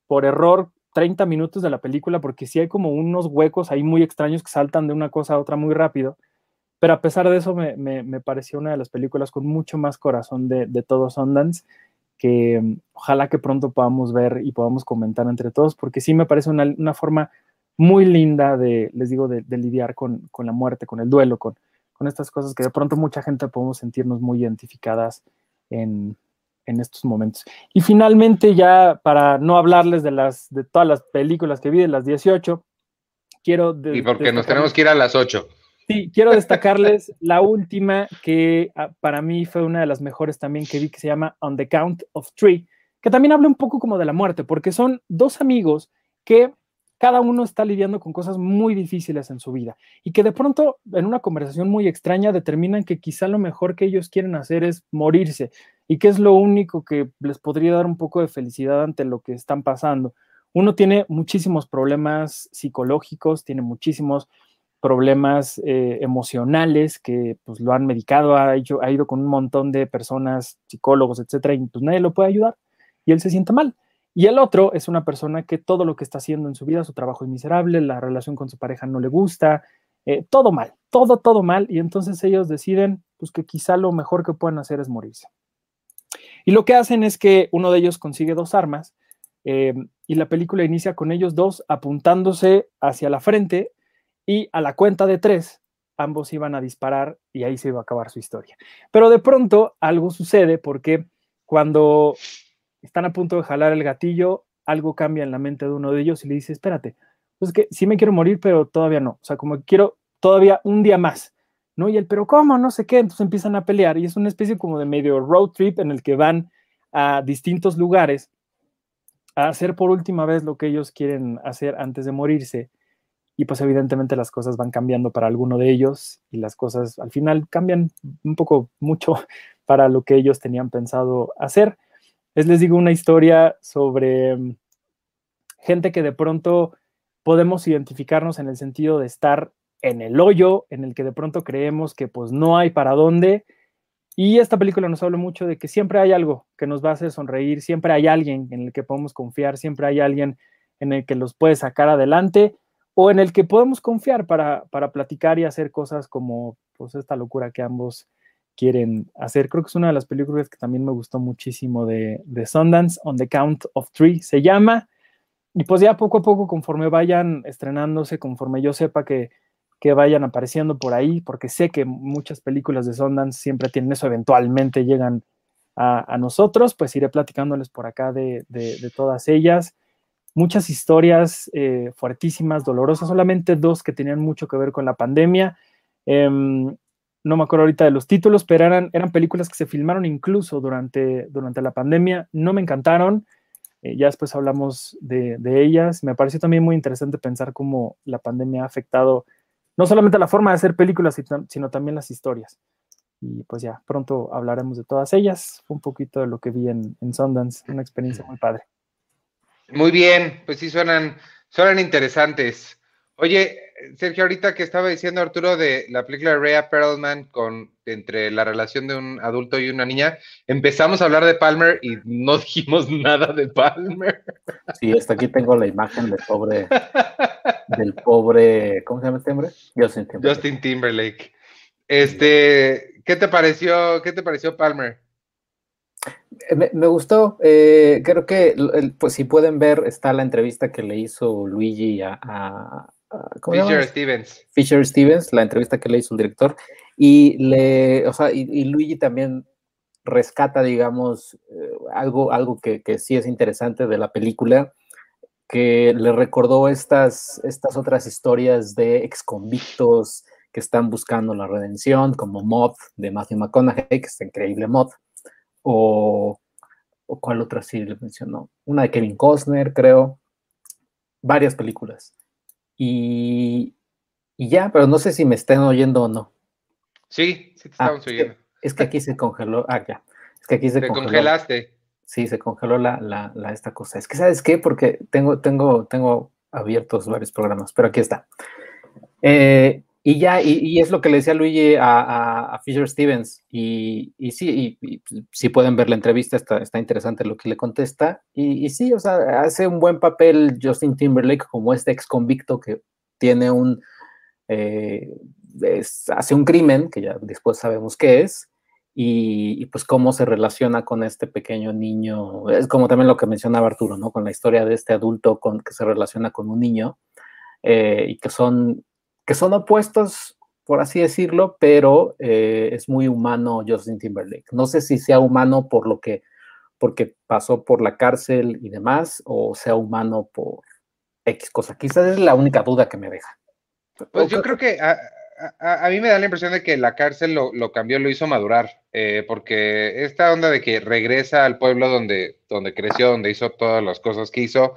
C: por error 30 minutos de la película porque sí hay como unos huecos ahí muy extraños que saltan de una cosa a otra muy rápido. Pero a pesar de eso me, me, pareció una de las películas con mucho más corazón de, de todo Sundance que mm, ojalá que pronto podamos ver y podamos comentar entre todos porque sí me parece una, una forma muy linda de, les digo, de, de lidiar con, con, la muerte, con el duelo, con, con estas cosas que de pronto mucha gente podemos sentirnos muy identificadas en, en estos momentos. Y finalmente, ya para no hablarles de, las, de todas las películas que vi, de las 18, quiero...
A: y porque nos tenemos que ir a las 8.
C: Sí, quiero destacarles la última que ah, para mí fue una de las mejores también que vi, que se llama On the Count of Three, que también habla un poco como de la muerte, porque son dos amigos que cada uno está lidiando con cosas muy difíciles en su vida y que de pronto en una conversación muy extraña determinan que quizá lo mejor que ellos quieren hacer es morirse y que es lo único que les podría dar un poco de felicidad ante lo que están pasando. Uno tiene muchísimos problemas psicológicos, tiene muchísimos problemas eh, emocionales que pues lo han medicado, ha, ido con un montón de personas, psicólogos, etcétera, y pues nadie lo puede ayudar y él se siente mal. Y el otro es una persona que todo lo que está haciendo en su vida, su trabajo es miserable, la relación con su pareja no le gusta, eh, todo mal, todo, todo mal. Y entonces ellos deciden pues, que quizá lo mejor que pueden hacer es morirse. Y lo que hacen es que uno de ellos consigue dos armas eh, y la película inicia con ellos dos apuntándose hacia la frente y a la cuenta de tres ambos iban a disparar y ahí se iba a acabar su historia. Pero de pronto algo sucede porque cuando están a punto de jalar el gatillo, algo cambia en la mente de uno de ellos y le dice, espérate, pues que sí me quiero morir, pero todavía no. O sea, como quiero todavía un día más. ¿No? Y él, pero ¿cómo? No sé qué. Entonces empiezan a pelear y es una especie como de medio road trip en el que van a distintos lugares a hacer por última vez lo que ellos quieren hacer antes de morirse. Y pues evidentemente las cosas van cambiando para alguno de ellos y las cosas al final cambian un poco mucho para lo que ellos tenían pensado hacer. Es, les digo, una historia sobre mm, gente que de pronto podemos identificarnos en el sentido de estar en el hoyo, en el que de pronto creemos que pues no hay para dónde. Y esta película nos habla mucho de que siempre hay algo que nos va a hacer sonreír, siempre hay alguien en el que podemos confiar, siempre hay alguien en el que los puede sacar adelante o en el que podemos confiar para, para platicar y hacer cosas como pues esta locura que ambos quieren hacer. Creo que es una de las películas que también me gustó muchísimo de, de Sundance, On the Count of Three se llama. Y pues ya poco a poco, conforme vayan estrenándose, conforme yo sepa que, que vayan apareciendo por ahí, porque sé que muchas películas de Sundance siempre tienen eso, eventualmente llegan a, nosotros, pues iré platicándoles por acá de, todas ellas. Muchas historias eh, fuertísimas, dolorosas, solamente dos que tenían mucho que ver con la pandemia. Eh, no me acuerdo ahorita de los títulos, pero eran, eran películas que se filmaron incluso durante, durante la pandemia. No me encantaron. Eh, ya después hablamos de, de, ellas. Me pareció también muy interesante pensar cómo la pandemia ha afectado no solamente la forma de hacer películas, sino también las historias. Y pues ya, pronto hablaremos de todas ellas. Un poquito de lo que vi en, en Sundance, una experiencia muy padre.
A: Muy bien, pues sí suenan, suenan interesantes. Oye, Sergio, ahorita que estaba diciendo Arturo de la película de Rhea Perlman con entre la relación de un adulto y una niña, empezamos a hablar de Palmer y no dijimos nada de Palmer.
B: Sí, hasta aquí tengo la imagen del pobre, del pobre, ¿cómo se llama este hombre?
A: Justin Timberlake. Justin Timberlake. Este, ¿qué te pareció, qué te pareció Palmer?
B: Me, me gustó, eh, creo que, pues si pueden ver, está la entrevista que le hizo Luigi a, a
A: Fisher Stevens.
B: Fisher Stevens, la entrevista que le hizo el director, y le, o sea, y, y Luigi también rescata, digamos, eh, algo, algo que, que, sí es interesante de la película, que le recordó estas, estas otras historias de exconvictos que están buscando la redención, como Moth de Matthew McConaughey, que es increíble Moth, o, o cuál otra sí le mencionó, una de Kevin Costner, creo, varias películas. Y, y, ya, pero no sé si me estén oyendo o no.
A: Sí, sí te estamos
B: ah,
A: oyendo.
B: Es que aquí se congeló. Ah, ya. Es que aquí se
A: te
B: congeló.
A: congelaste.
B: Sí, se congeló la, la, la, esta cosa. Es que, ¿sabes qué? Porque tengo, tengo, tengo abiertos varios programas, pero aquí está. Eh, y ya, y, y, es lo que le decía Luigi a, a, a Fisher Stevens. Y, y sí, y, si pueden ver la entrevista, está, está interesante lo que le contesta. Y, sí, o sea, hace un buen papel Justin Timberlake como este ex convicto que tiene un. Eh, es, hace un crimen, que ya después sabemos qué es, y, pues cómo se relaciona con este pequeño niño. Es como también lo que mencionaba Arturo, ¿no? Con la historia de este adulto con, que se relaciona con un niño. Eh, y que son que son opuestos, por así decirlo, pero eh, es muy humano Justin Timberlake. No sé si sea humano por lo que, porque pasó por la cárcel y demás, o sea humano por X cosa. Quizás es la única duda que me deja.
A: Pues yo creo que a, a, a mí me da la impresión de que la cárcel lo, lo cambió, lo hizo madurar, eh, porque esta onda de que regresa al pueblo donde, donde creció, donde hizo todas las cosas que hizo,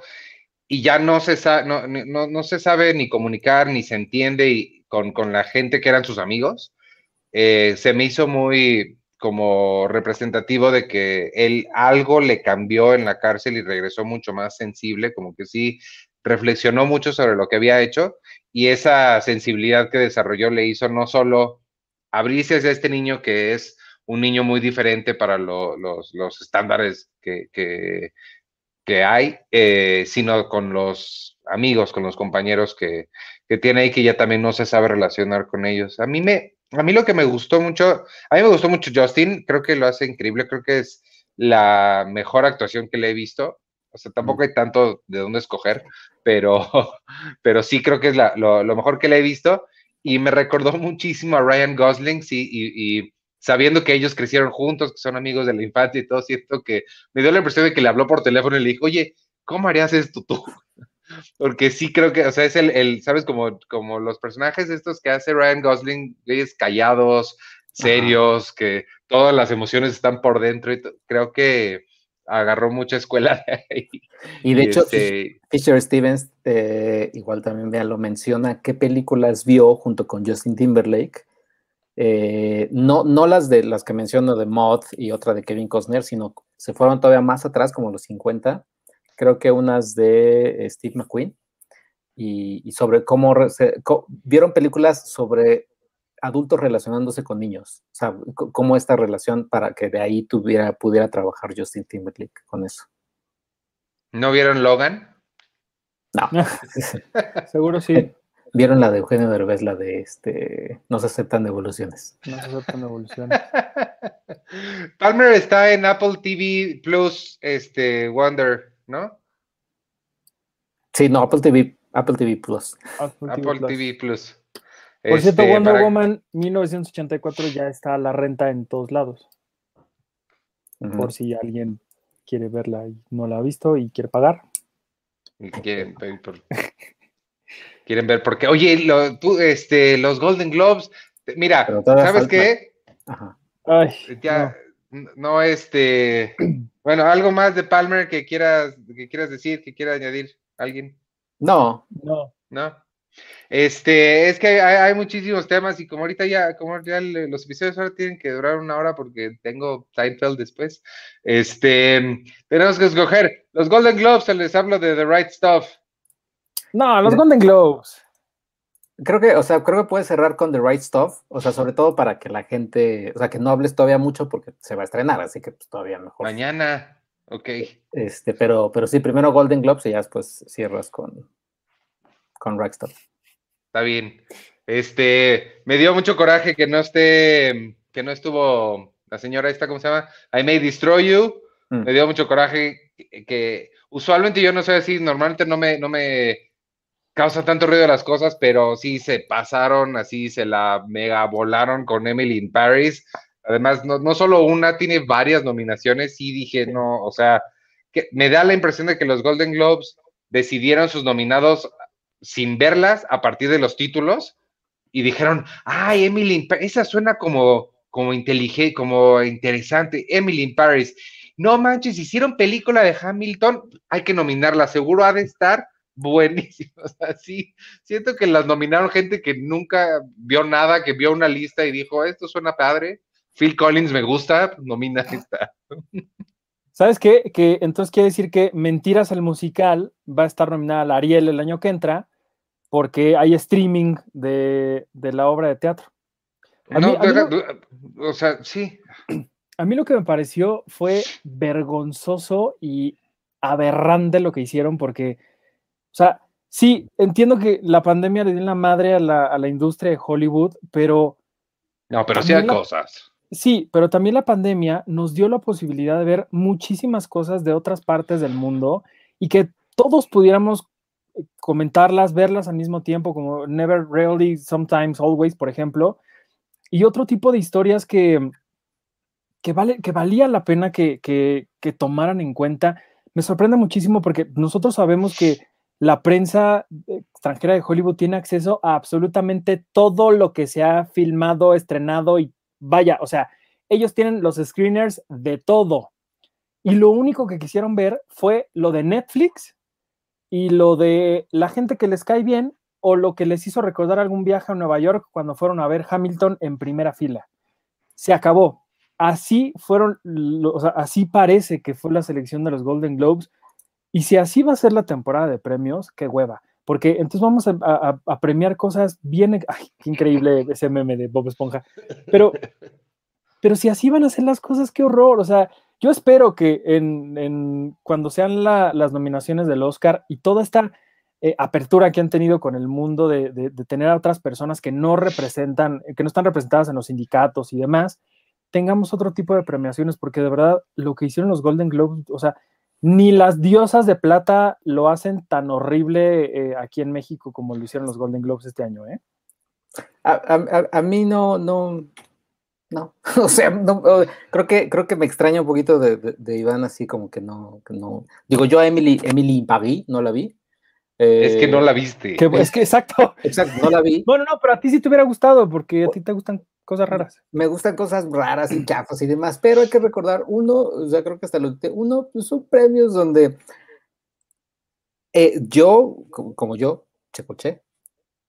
A: y ya no se, sabe, no, no, no, se sabe ni comunicar, ni se entiende y con, con la gente que eran sus amigos, eh, se me hizo muy como representativo de que él algo le cambió en la cárcel y regresó mucho más sensible, como que sí reflexionó mucho sobre lo que había hecho y esa sensibilidad que desarrolló le hizo no solo abrirse hacia este niño que es un niño muy diferente para lo, los, los, estándares que, que, que hay, eh, sino con los amigos, con los compañeros que, que, tiene ahí, que ya también no se sabe relacionar con ellos. A mí, me, a mí lo que me gustó mucho, a mí me gustó mucho Justin, creo que lo hace increíble, creo que es la mejor actuación que le he visto. O sea, tampoco hay tanto de dónde escoger, pero, pero sí creo que es la, lo, lo, mejor que le he visto. y me recordó muchísimo a Ryan Gosling, sí, y, sabiendo que ellos crecieron juntos, que son amigos de la infancia y todo, siento que me dio la impresión de que le habló por teléfono y le dijo, oye, ¿cómo harías esto tú? Porque sí creo que, o sea, es el, el ¿sabes? Como, como los personajes estos que hace Ryan Gosling, ellos callados, serios, que todas las emociones están por dentro y creo que agarró mucha escuela de ahí.
B: Y de hecho, este Fisher Stevens eh, igual también ya lo menciona, qué películas vio junto con Justin Timberlake. Eh, no, no las de las que menciono de Mod y otra de Kevin Costner, sino se fueron todavía más atrás, como los 50. Creo que unas de eh, Steve McQueen. Y, sobre cómo vieron películas sobre adultos relacionándose con niños. O sea, cómo esta relación para que de ahí tuviera, pudiera trabajar Justin Timberlake con eso.
A: ¿No vieron Logan?
B: No.
C: Seguro sí.
B: Vieron la de Eugenio Derbez, la de este No se aceptan devoluciones.
C: No se aceptan devoluciones.
A: Palmer está en Apple TV Plus, este Wonder, ¿no?
B: Sí, no, Apple TV, Apple TV Plus.
A: Apple, TV Plus.
C: Por cierto, este, Wonder Woman 1984 ya está a la renta en todos lados. Por si alguien quiere verla y no la ha visto y quiere pagar.
A: quieren, quieren ver porque, oye, este, los Golden Globes, mira, ¿sabes qué?
C: Ay,
A: ya, no. este, bueno, algo más de Palmer que quieras, que quieras decir, que quiera añadir alguien.
B: No,
C: no,
A: no. Este, es que hay, muchísimos temas y como ahorita ya, como ya los episodios ahora tienen que durar una hora porque tengo Seinfeld después, este, tenemos que escoger los Golden Globes, les hablo de The Right Stuff.
C: No, los Golden Globes.
B: Creo que, o sea, creo que puedes cerrar con The Right Stuff, o sea, sobre todo para que la gente, o sea, que no hables todavía mucho porque se va a estrenar, así que pues, todavía mejor.
A: Mañana, ok.
B: Este, pero, pero sí, primero Golden Globes y ya después cierras con, con Right Stuff.
A: Está bien. Este, me dio mucho coraje que no esté, que no estuvo la señora esta, ¿cómo se llama? I May Destroy You. Mm. Me dio mucho coraje que, usualmente yo no soy así, normalmente no me, no me causa tanto ruido las cosas, pero sí se pasaron, así se la mega volaron con Emily in Paris. Además, no, no solo una, tiene varias nominaciones. Sí dije, no, o sea, que me da la impresión de que los Golden Globes decidieron sus nominados sin verlas a partir de los títulos y dijeron, ay, Emily, esa suena como, como inteligente, como interesante, Emily in Paris. No manches, hicieron película de Hamilton, hay que nominarla, seguro ha de estar buenísimo. así siento que las nominaron gente que nunca vio nada, que vio una lista y dijo, esto suena padre. Phil Collins me gusta, nomina esta.
C: ¿Sabes qué? Que entonces quiere decir que Mentiras el musical va a estar nominada a la Ariel el año que entra porque hay streaming de, la obra de teatro.
A: no, o sea, sí.
C: A mí lo que me pareció fue vergonzoso y aberrante lo que hicieron porque, o sea, sí, entiendo que la pandemia le dio la madre a la, industria de Hollywood, pero...
A: No, pero sí hay cosas.
C: Sí, pero también la pandemia nos dio la posibilidad de ver muchísimas cosas de otras partes del mundo y que todos pudiéramos comentarlas, verlas al mismo tiempo, como Never, Rarely, Sometimes, Always, por ejemplo, y otro tipo de historias que, que, vale, que valía la pena que, que, que tomaran en cuenta. Me sorprende muchísimo porque nosotros sabemos que la prensa extranjera de Hollywood tiene acceso a absolutamente todo lo que se ha filmado, estrenado y vaya, o sea, ellos tienen los screeners de todo. Y lo único que quisieron ver fue lo de Netflix y lo de la gente que les cae bien o lo que les hizo recordar algún viaje a Nueva York cuando fueron a ver Hamilton en primera fila. Se acabó. Así fueron, o sea, así parece que fue la selección de los Golden Globes. Y si así va a ser la temporada de premios, qué hueva. Porque entonces vamos a, premiar cosas bien. Ay, qué increíble ese meme de Bob Esponja. Pero, pero si así van a ser las cosas, qué horror. O sea, yo espero que en, cuando sean las nominaciones del Oscar y toda esta eh, apertura que han tenido con el mundo de, tener a otras personas que no representan, que no están representadas en los sindicatos y demás, tengamos otro tipo de premiaciones, porque de verdad lo que hicieron los Golden Globes, o sea, ni las diosas de plata lo hacen tan horrible eh, aquí en México como lo hicieron los Golden Globes este año, ¿eh?
B: A, mí no, no, no, o sea, creo que creo que me extraña un poquito de, Iván así como que no, no. Digo, yo a Emily, Emily Paris no la vi.
A: es que no la viste.
C: es que exacto.
B: Exacto, no la vi.
C: Bueno, no, pero a ti sí te hubiera gustado porque a ti te gustan cosas raras.
B: Me gustan cosas raras y chafas y demás, pero hay que recordar, uno, o sea, creo que hasta lo uno, pues son premios donde eh, yo, como, yo, Checoche,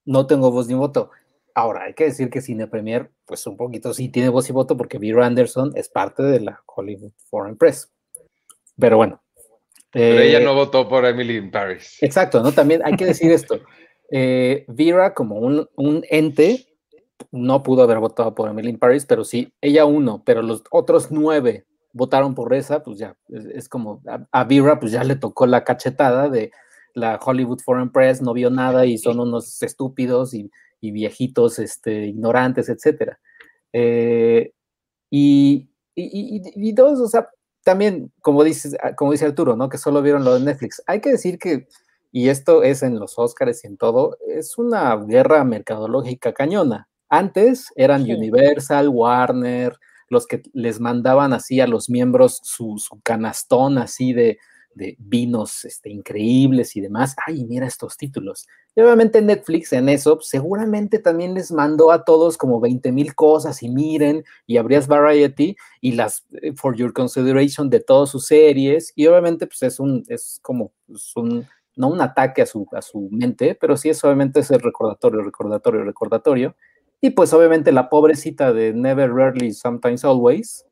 B: no tengo voz ni voto. Ahora, hay que decir que Cine Premier, pues un poquito sí tiene voz y voto porque Vera Anderson es parte de la Hollywood Foreign Press. Pero bueno.
A: Pero ella eh, no votó por Emily in Paris.
B: Exacto, ¿no? También hay que decir esto. Eh, Vera, como un, un, ente, no pudo haber votado por Emily in Paris, pero sí, ella uno, pero los otros nueve votaron por esa, pues ya, es, como a, a Vera, pues ya le tocó la cachetada de la Hollywood Foreign Press no vio nada y son unos estúpidos y, viejitos este, ignorantes, etc. Eh, y, y, todos, o sea, también, como, dices, como dice Arturo, ¿no? Que solo vieron lo de Netflix. Hay que decir que, y esto es en los Oscars y en todo, es una guerra mercadológica cañona. Antes eran Universal, Warner, los que les mandaban así a los miembros su canastón así de, de vinos este, increíbles y demás. Ay, mira estos títulos. Y obviamente Netflix en eso seguramente también les mandó a todos como 20 mil cosas y miren, y abrías Variety y las eh, For Your Consideration de todas sus series. Y obviamente pues es un, es como un, no un ataque a su, a su mente, pero sí es obviamente es el recordatorio, recordatorio, recordatorio. Y pues obviamente la pobrecita de Never, Rarely, Sometimes, Always,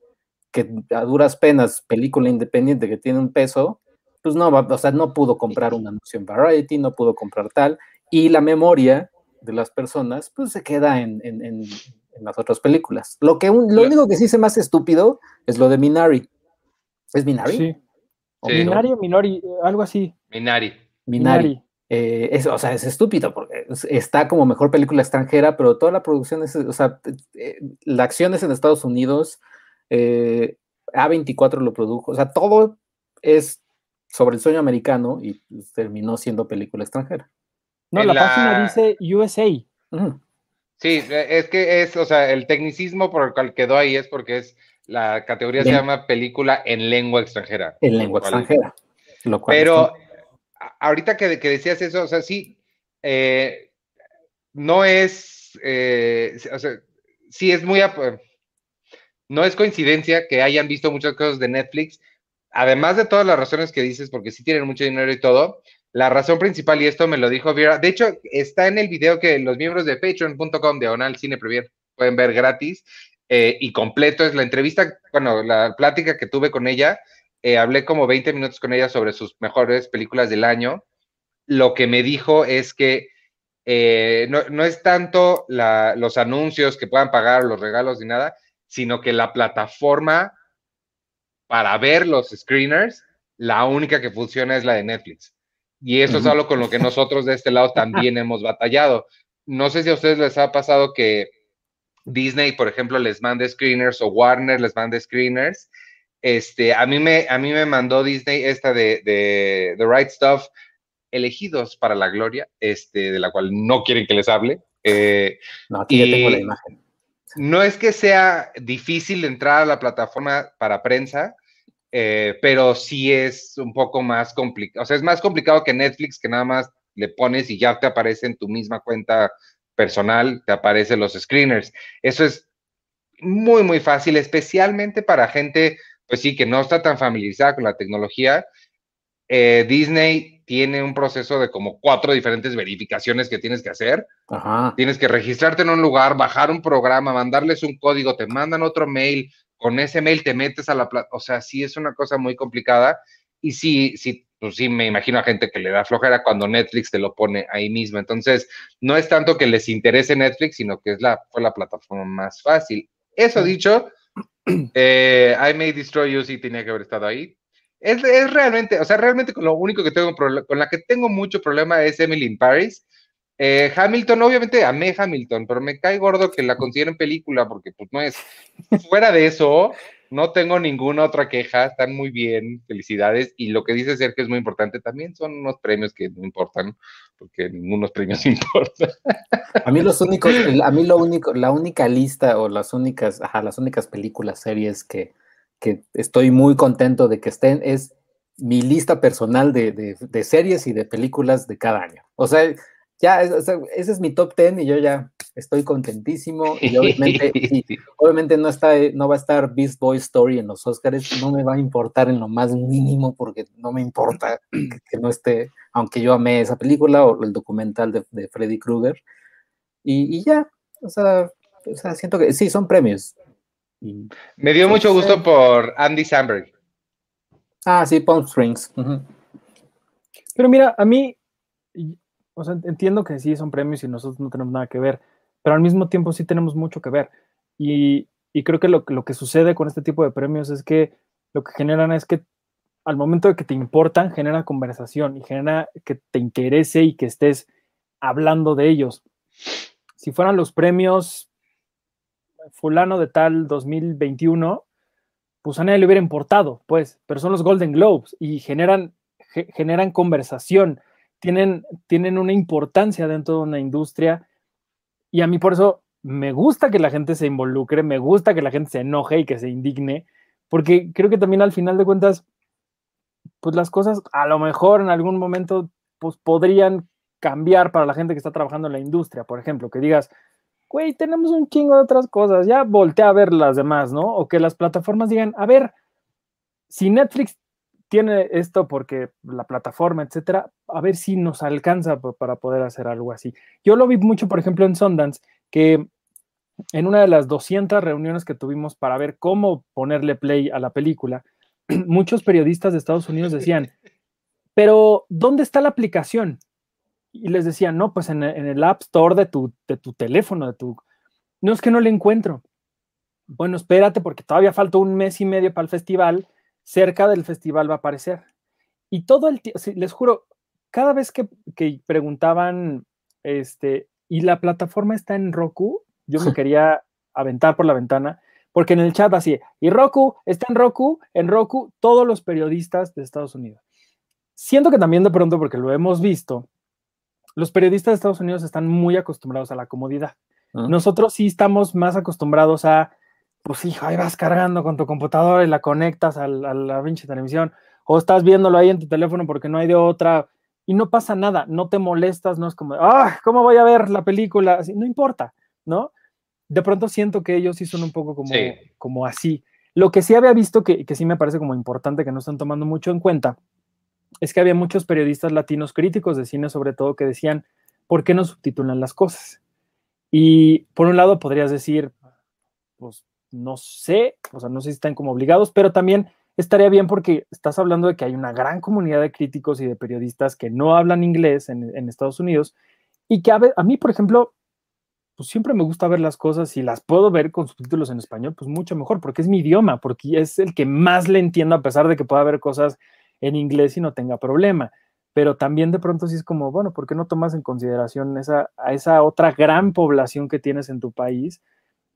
B: que a duras penas, película independiente que tiene un peso, pues no, o sea, no pudo comprar una anuncio en Variety, no pudo comprar tal, y la memoria de las personas, pues se queda en, las otras películas. Lo, que lo único que sí se más estúpido es lo de Minari. ¿Es Minari?
C: Sí. Minari o Minori, algo así.
A: Minari.
B: Minari. Eh, o sea, es estúpido porque está como mejor película extranjera, pero toda la producción es, o sea, eh, la acción es en Estados Unidos, eh, A24 lo produjo, o sea, todo es sobre el sueño americano y pues, terminó siendo película extranjera.
C: No, la, página dice USA.
A: Sí, es que es, o sea, el tecnicismo por el cual quedó ahí es porque es la categoría se llama película en lengua extranjera.
B: En lengua extranjera.
A: pero ahorita que, decías eso, o sea, sí, eh, no es, eh, o sea, sí es muy, no es coincidencia que hayan visto muchas cosas de Netflix además de todas las razones que dices, porque sí tienen mucho dinero y todo, la razón principal, y esto me lo dijo Vera, de hecho, está en el video que los miembros de patreon.com, diagonal cine premier, pueden ver gratis eh, y completo. Es la entrevista, bueno, la plática que tuve con ella. Eh, hablé como 20 minutos con ella sobre sus mejores películas del año. Lo que me dijo es que eh, no, no, es tanto la, los anuncios que puedan pagar, los regalos ni nada, sino que la plataforma para ver los screeners, la única que funciona es la de Netflix. Y eso es algo con lo que nosotros de este lado también hemos batallado. No sé si a ustedes les ha pasado que Disney, por ejemplo, les mande screeners o Warner les mande screeners. Este, a mí me, a mí me mandó Disney esta de, de The Right Stuff, elegidos para la gloria, este, de la cual no quieren que les hable.
B: Eh, no, aquí ya tengo la imagen.
A: No es que sea difícil entrar a la plataforma para prensa, eh, pero sí es un poco más complicado. O sea, es más complicado que Netflix, que nada más le pones y ya te aparece en tu misma cuenta personal, te aparecen los screeners. Eso es muy, muy fácil, especialmente para gente, pues sí, que no está tan familiarizada con la tecnología. Eh, Disney tiene un proceso de como cuatro diferentes verificaciones que tienes que hacer. Tienes que registrarte en un lugar, bajar un programa, mandarles un código, te mandan otro mail, con ese mail te metes a la o sea, sí es una cosa muy complicada y sí, sí, pues sí me imagino a gente que le da flojera cuando Netflix te lo pone ahí mismo. Entonces, no es tanto que les interese Netflix, sino que es la, fue la plataforma más fácil. Eso dicho, eh, I May Destroy You sí tenía que haber estado ahí. Es, es realmente, o sea, realmente con lo único que tengo, con la que tengo mucho problema es Emily in Paris eh, Hamilton, obviamente amé Hamilton, pero me cae gordo que la consideren película porque pues no es. Fuera de eso, no tengo ninguna otra queja, están muy bien, felicidades. Y lo que dice Sergio es muy importante, también son unos premios que no importan, porque ningunos premios importan.
B: A mí los únicos, a mí lo único, la única lista o las únicas, ajá, las únicas películas, series que, que estoy muy contento de que estén es mi lista personal de, de, de series y de películas de cada año. O sea, ya, ese es mi top 10 y yo ya estoy contentísimo. Y obviamente, obviamente no, está, no va a estar Beast Boy Story en los Oscars, no me va a importar en lo más mínimo porque no me importa que, no esté, aunque yo amé esa película o el documental de, de Freddy Krueger. Y, ya, o sea, o sea, siento que sí, son premios.
A: Me dio mucho gusto por Andy Samberg.
B: Ah, sí, Palm Springs.
C: Pero mira, a mí o sea, entiendo que sí son premios y nosotros no tenemos nada que ver, pero al mismo tiempo sí tenemos mucho que ver. Y, creo que lo, lo, que sucede con este tipo de premios es que lo que generan es que al momento de que te importan, genera conversación y genera que te interese y que estés hablando de ellos. Si fueran los premios fulano de tal 2021, pues a nadie le hubiera importado, pues, pero son los Golden Globes y generan, generan conversación, tienen, tienen una importancia dentro de una industria y a mí por eso me gusta que la gente se involucre, me gusta que la gente se enoje y que se indigne, porque creo que también al final de cuentas, pues las cosas a lo mejor en algún momento pues podrían cambiar para la gente que está trabajando en la industria, por ejemplo, que digas, güey, tenemos un chingo de otras cosas, ya voltea a ver las demás, ¿no? O que las plataformas digan, a ver, si Netflix tiene esto porque la plataforma, etcétera, a ver si nos alcanza para poder hacer algo así. Yo lo vi mucho, por ejemplo, en Sundance, que en una de las 200 reuniones que tuvimos para ver cómo ponerle play a la película, muchos periodistas de Estados Unidos decían, pero ¿dónde está la aplicación? Y les decían, no, pues en, el App Store de tu, de tu teléfono, de tu... No es que no le encuentro. Bueno, espérate porque todavía falta un mes y medio para el festival cerca del festival va a aparecer. Y todo el tiempo, les juro, cada vez que, preguntaban, este, y la plataforma está en Roku, yo me quería aventar por la ventana, porque en el chat así, y Roku, está en Roku, en Roku, todos los periodistas de Estados Unidos. Siento que también de pronto, porque lo hemos visto, los periodistas de Estados Unidos están muy acostumbrados a la comodidad. Ah. Nosotros sí estamos más acostumbrados a pues hijo, ahí vas cargando con tu computadora y la conectas a la, pinche televisión, o estás viéndolo ahí en tu teléfono porque no hay de otra, y no pasa nada, no te molestas, no es como, ah, ¿cómo voy a ver la película? Así, no importa, ¿no? De pronto siento que ellos sí son un poco como, como así. Lo que sí había visto que, que sí me parece como importante que no están tomando mucho en cuenta es que había muchos periodistas latinos críticos de cine sobre todo que decían, ¿por qué no subtitulan las cosas? Y por un lado podrías decir, pues no sé, o sea, no sé si están como obligados, pero también estaría bien porque estás hablando de que hay una gran comunidad de críticos y de periodistas que no hablan inglés en, Estados Unidos y que a, a, mí, por ejemplo, pues siempre me gusta ver las cosas y las puedo ver con subtítulos en español, pues mucho mejor, porque es mi idioma, porque es el que más le entiendo a pesar de que pueda haber cosas en inglés y no tenga problema. Pero también de pronto sí es como, bueno, ¿por qué no tomas en consideración esa, a esa otra gran población que tienes en tu país?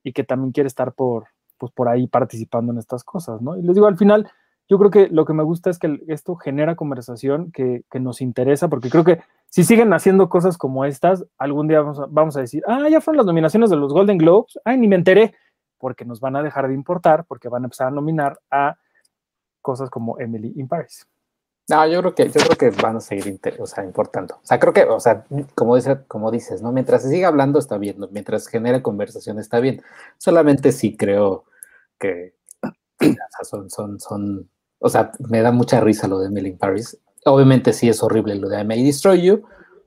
C: y que también quiere estar por, pues por ahí participando en estas cosas, ¿no? Y les digo, al final, yo creo que lo que me gusta es que esto genera conversación que, que nos interesa, porque creo que si siguen haciendo cosas como estas, algún día vamos a, vamos a decir, ah, ya fueron las nominaciones de los Golden Globes, ay, ni me enteré, porque nos van a dejar de importar, porque van a empezar a nominar a cosas como Emily in Paris.
B: No, yo creo que, yo creo que van a seguir o sea, importando. O sea, creo que, o sea, como, dice, como dices, ¿no? Mientras se siga hablando está bien, mientras genere conversación está bien. Solamente sí creo que son, son, son, o sea, me da mucha risa lo de Emily in Paris. Obviamente sí es horrible lo de I May Destroy You,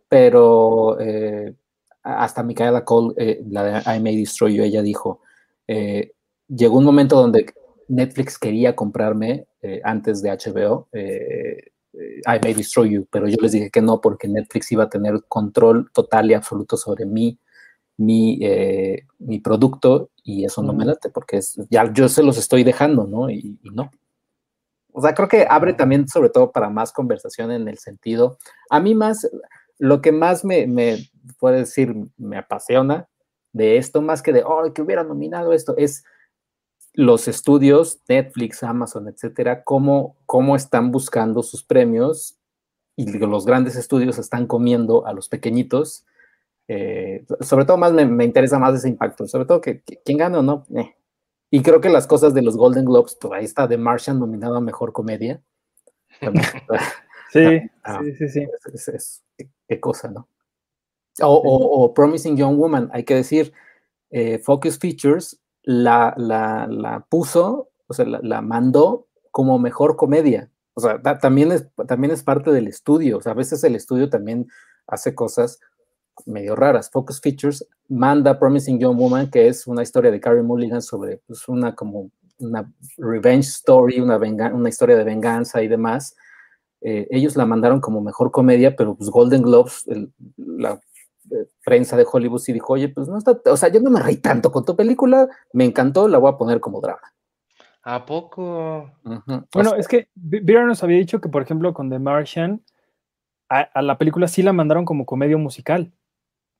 B: pero eh, hasta Micaela Cole, eh, la de I May Destroy You, ella dijo, eh, llegó un momento donde Netflix quería comprarme eh, antes de HBO, eh, eh, I May Destroy You, pero yo les dije que no porque Netflix iba a tener control total y absoluto sobre mí, mi, mi producto y eso no me late porque es, ya yo se los estoy dejando, ¿no? Y, no. O sea, creo que abre también sobre todo para más conversación en el sentido, a mí más, lo que más me, me puede decir, me apasiona de esto, más que de, oh, que hubiera nominado esto, es los estudios, Netflix, Amazon, etcétera, cómo, cómo están buscando sus premios y los grandes estudios están comiendo a los pequeñitos. Eh, sobre todo más me, interesa más ese impacto, sobre todo que, quién gana o no. Eh. Y creo que las cosas de los Golden Globes, pues ahí está The Martian nominado a Mejor Comedia.
C: sí, sí, sí,
B: sí. qué cosa, ¿no? O, Promising Young Woman, hay que decir, eh, Focus Features la, la, puso, o sea, la, mandó como mejor comedia. O sea, también, es, también es parte del estudio. O sea, a veces el estudio también hace cosas medio raras. Focus Features manda Promising Young Woman, que es una historia de Carrie Mulligan sobre pues, una como una revenge story, una, una historia de venganza y demás. Eh, ellos la mandaron como mejor comedia, pero pues Golden Globes, la prensa de Hollywood sí dijo, oye, pues no está, o sea, yo no me reí tanto con tu película, me encantó, la voy a poner como drama.
A: ¿A poco?
C: Bueno, es que Vera nos había dicho que, por ejemplo, con The Martian, a, la película sí la mandaron como comedia musical.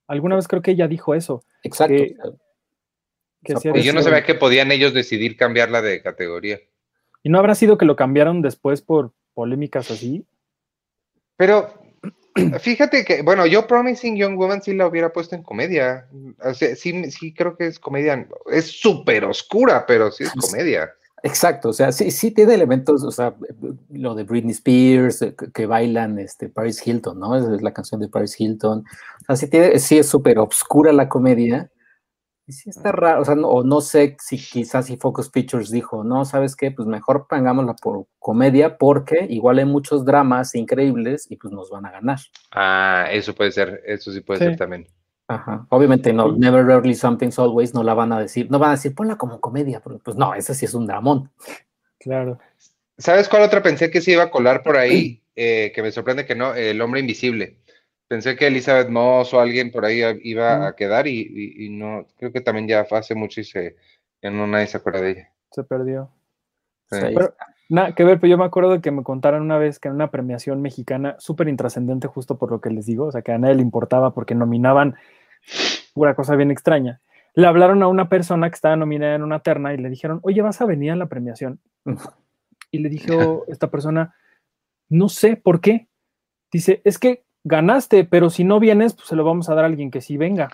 C: Alguna vez creo que ella dijo eso.
B: Exacto.
A: y yo no sabía que podían ellos decidir cambiarla de categoría.
C: ¿Y no habrá sido que lo cambiaron después por polémicas así?
A: Pero Fíjate que, bueno, yo Promising Young Woman sí la hubiera puesto en comedia. sí, sí creo que es comedia. Es súper oscura, pero sí es comedia.
B: Exacto, o sea, sí, sí tiene elementos, o sea, lo de Britney Spears, eh, que, bailan este, Paris Hilton, ¿no? Es, la canción de Paris Hilton. O sea, sí, tiene, sí es súper oscura la comedia, y sí está raro, o sea, no, o no sé si quizás si Focus Features dijo, no, ¿sabes qué? Pues mejor pongámosla por comedia porque igual hay muchos dramas increíbles y pues nos van a ganar.
A: Ah, eso puede ser, eso sí puede ser también.
B: Ajá, obviamente no, Never Rarely Something's Always no la van a decir, no van a decir, ponla como comedia, porque pues no, ese sí es un dramón.
C: Claro.
A: ¿Sabes cuál otra pensé que se iba a colar por ahí? Eh, que me sorprende que no, El Hombre Invisible pensé que Elizabeth Moss o alguien por ahí iba a quedar y, no, creo que también ya hace mucho y se, ya no nadie se acuerda de ella.
C: Se perdió. Pero, nada que ver, pero yo me acuerdo de que me contaron una vez que en una premiación mexicana súper intrascendente, justo por lo que les digo, o sea, que a nadie le importaba porque nominaban pura cosa bien extraña. Le hablaron a una persona que estaba nominada en una terna y le dijeron, oye, ¿vas a venir a la premiación? Y le dijo esta persona, no sé por qué. Dice, es que ganaste, pero si no vienes, pues se lo vamos a dar a alguien que sí venga.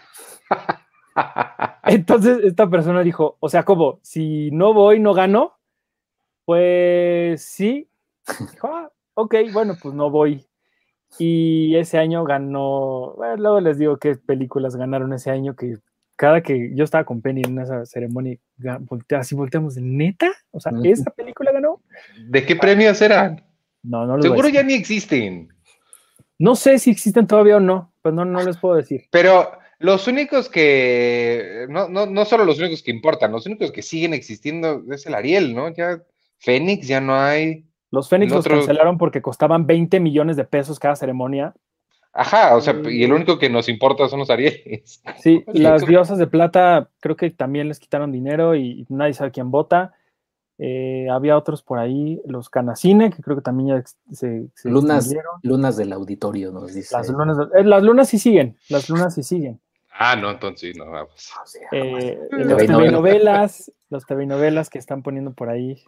C: Entonces esta persona dijo, o sea, como, si no voy, no gano, pues sí. Dijo, ah, ok, bueno, pues no voy. Y ese año ganó, bueno, luego les digo qué películas ganaron ese año, que cada que yo estaba con Penny en esa ceremonia, así volteamos, ¿neta? O sea, ¿esa película ganó?
A: ¿De qué premios eran?
C: No, no lo
A: Seguro ya ni existen.
C: No sé si existen todavía o no, pues no, no les puedo decir.
A: Pero los únicos que, no, no, no solo los únicos que importan, los únicos que siguen existiendo es el Ariel, ¿no? Ya Fénix ya no hay.
C: Los Fénix los cancelaron porque costaban 20 millones de pesos cada ceremonia.
A: Ajá, o sea, y el único que nos importa son los Arieles.
C: Sí, las diosas de plata creo que también les quitaron dinero y nadie sabe quién vota. Eh, había otros por ahí, los Canacine, que creo que también ya se,
B: lunas, lunas del auditorio, nos dice.
C: Las lunas, eh, las lunas sí siguen, las lunas sí siguen.
A: Ah, no, entonces no, vamos.
C: Eh, los TV novelas, los TV novelas que están poniendo por ahí.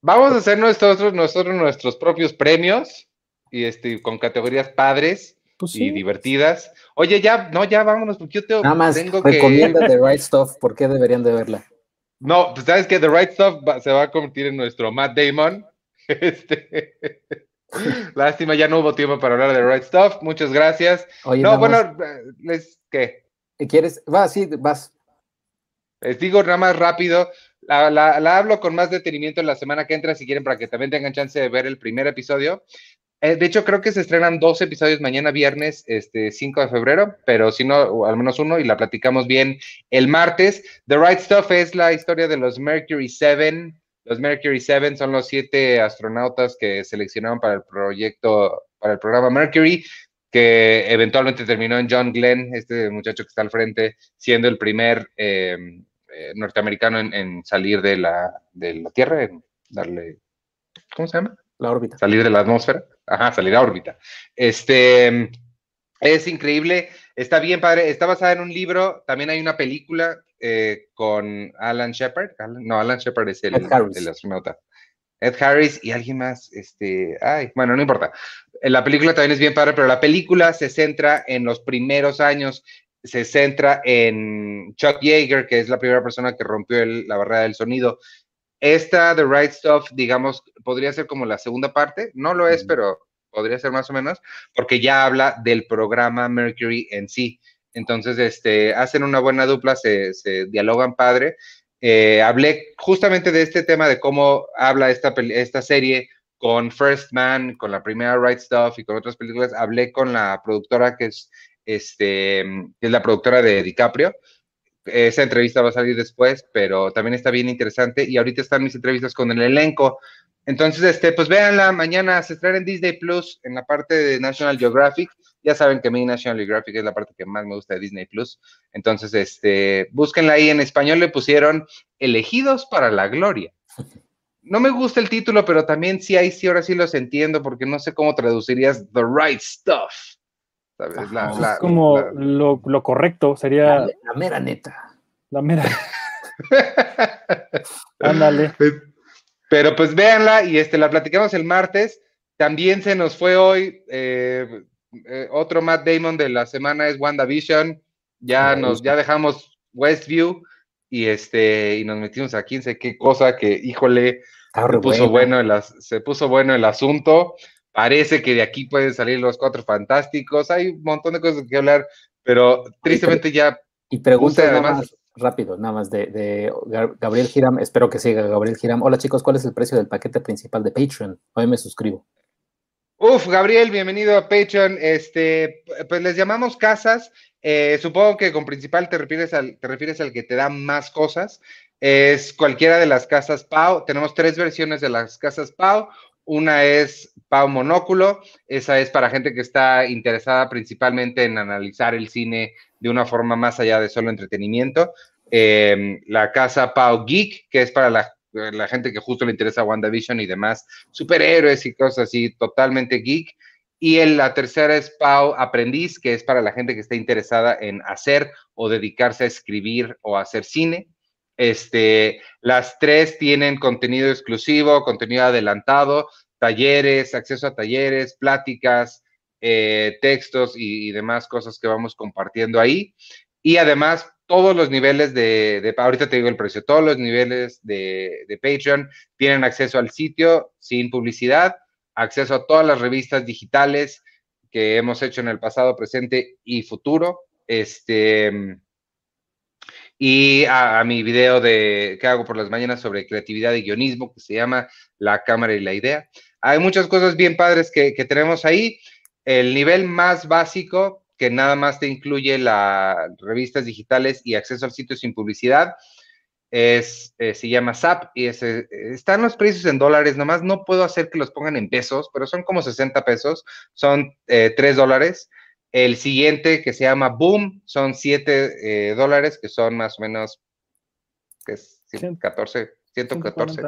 A: Vamos a hacer nosotros, nosotros nuestros propios premios y este con categorías padres pues y divertidas. Oye, ya, no, ya vámonos, porque yo
B: Nada más tengo recomienda The Right Stuff, ¿por qué deberían de verla?
A: No, pues sabes que The Right Stuff se va a convertir en nuestro Matt Damon. Este, lástima, ya no hubo tiempo para hablar de The Right Stuff. Muchas gracias. no, bueno, les, ¿qué?
B: ¿Quieres? Va, sí, vas.
A: Les digo nada más rápido. La, la, hablo con más detenimiento en la semana que entra, si quieren, para que también tengan chance de ver el primer episodio. Eh, de hecho, creo que se estrenan dos episodios mañana viernes, este 5 de febrero, pero si no, al menos uno, y la platicamos bien el martes. The Right Stuff es la historia de los Mercury 7. Los Mercury 7 son los siete astronautas que seleccionaron para el proyecto, para el programa Mercury, que eventualmente terminó en John Glenn, este muchacho que está al frente, siendo el primer eh, eh, norteamericano en, en, salir de la, de la Tierra, en darle, ¿cómo se llama?
B: La órbita.
A: Salir de la atmósfera. Ajá, salir a órbita. Este es increíble. Está bien, padre. Está basada en un libro. También hay una película eh, con Alan Shepard. no, Alan Shepard es el, astronauta. Ed Harris y alguien más, este, ay, bueno, no importa. La película también es bien padre, pero la película se centra en los primeros años, se centra en Chuck Yeager, que es la primera persona que rompió la barrera del sonido. Esta, The Right Stuff, digamos, podría ser como la segunda parte, no lo es, pero podría ser más o menos, porque ya habla del programa Mercury en sí. Entonces, este, hacen una buena dupla, se, se dialogan padre eh, hablé justamente de este tema de cómo habla esta, esta serie con First Man, con la primera Right Stuff y con otras películas. Hablé con la productora que es, este, es la productora de DiCaprio. Esa entrevista va a salir después, pero también está bien interesante. Y ahorita están mis entrevistas con el elenco. Entonces, este, pues véanla, mañana se estrena en Disney Plus, en la parte de National Geographic. Ya saben que mi National Geographic es la parte que más me gusta de Disney Plus. Entonces, este, búsquenla ahí. En español le pusieron Elegidos para la Gloria. No me gusta el título, pero también sí, ahí sí, ahora sí los entiendo, porque no sé cómo traducirías The Right Stuff.
C: Es como lo, correcto, sería.
B: La, la mera neta.
C: La mera. Ándale.
A: Pero pues véanla y este, la platicamos el martes. También se nos fue hoy eh, eh, otro Matt Damon de la semana es WandaVision. Ya nos, ya dejamos Westview y este, y nos metimos a 15, qué cosa que, híjole, se puso, bueno el, se puso bueno el asunto. Parece que de aquí pueden salir los cuatro fantásticos. Hay un montón de cosas que hablar, pero tristemente ya.
B: Y pregunta además. rápido, nada más de, de, Gabriel Giram. Espero que siga Gabriel Giram. Hola chicos, ¿cuál es el precio del paquete principal de Patreon? Hoy me suscribo.
A: Uf, Gabriel, bienvenido a Patreon. Este, pues les llamamos casas. Eh, supongo que con principal te refieres, al, te refieres al que te da más cosas. Es cualquiera de las casas Pau. Tenemos tres versiones de las casas Pau. Una es Pau Monóculo. Esa es para gente que está interesada principalmente en analizar el cine de una forma más allá de solo entretenimiento. Em, la casa Pau Geek, que es para la gente que justo le interesa WandaVision y demás, superhéroes y cosas así, totalmente geek. Y la tercera es Pau Aprendiz, que es para la gente que está interesada en hacer o dedicarse a escribir o hacer cine. Este, las tres tienen contenido exclusivo, contenido adelantado, talleres, acceso a talleres, pláticas, eh, textos y, demás cosas que vamos compartiendo ahí. Y además, todos los niveles de, ahorita te digo el precio, todos los niveles de, de, Patreon tienen acceso al sitio sin publicidad, acceso a todas las revistas digitales que hemos hecho en el pasado, presente y futuro. Este, y a, mi video de que hago por las mañanas sobre creatividad y guionismo, que se llama La Cámara y la Idea. Hay muchas cosas bien padres que, tenemos ahí. El nivel más básico que nada más te incluye las revistas digitales y acceso al sitio sin publicidad. Es, eh, se llama SAP y están los precios en dólares, nomás no puedo hacer que los pongan en pesos, pero son como 60 pesos, son eh, 3 dólares. El siguiente que se llama Boom son 7 eh, dólares, que son más o menos que es 114, 114,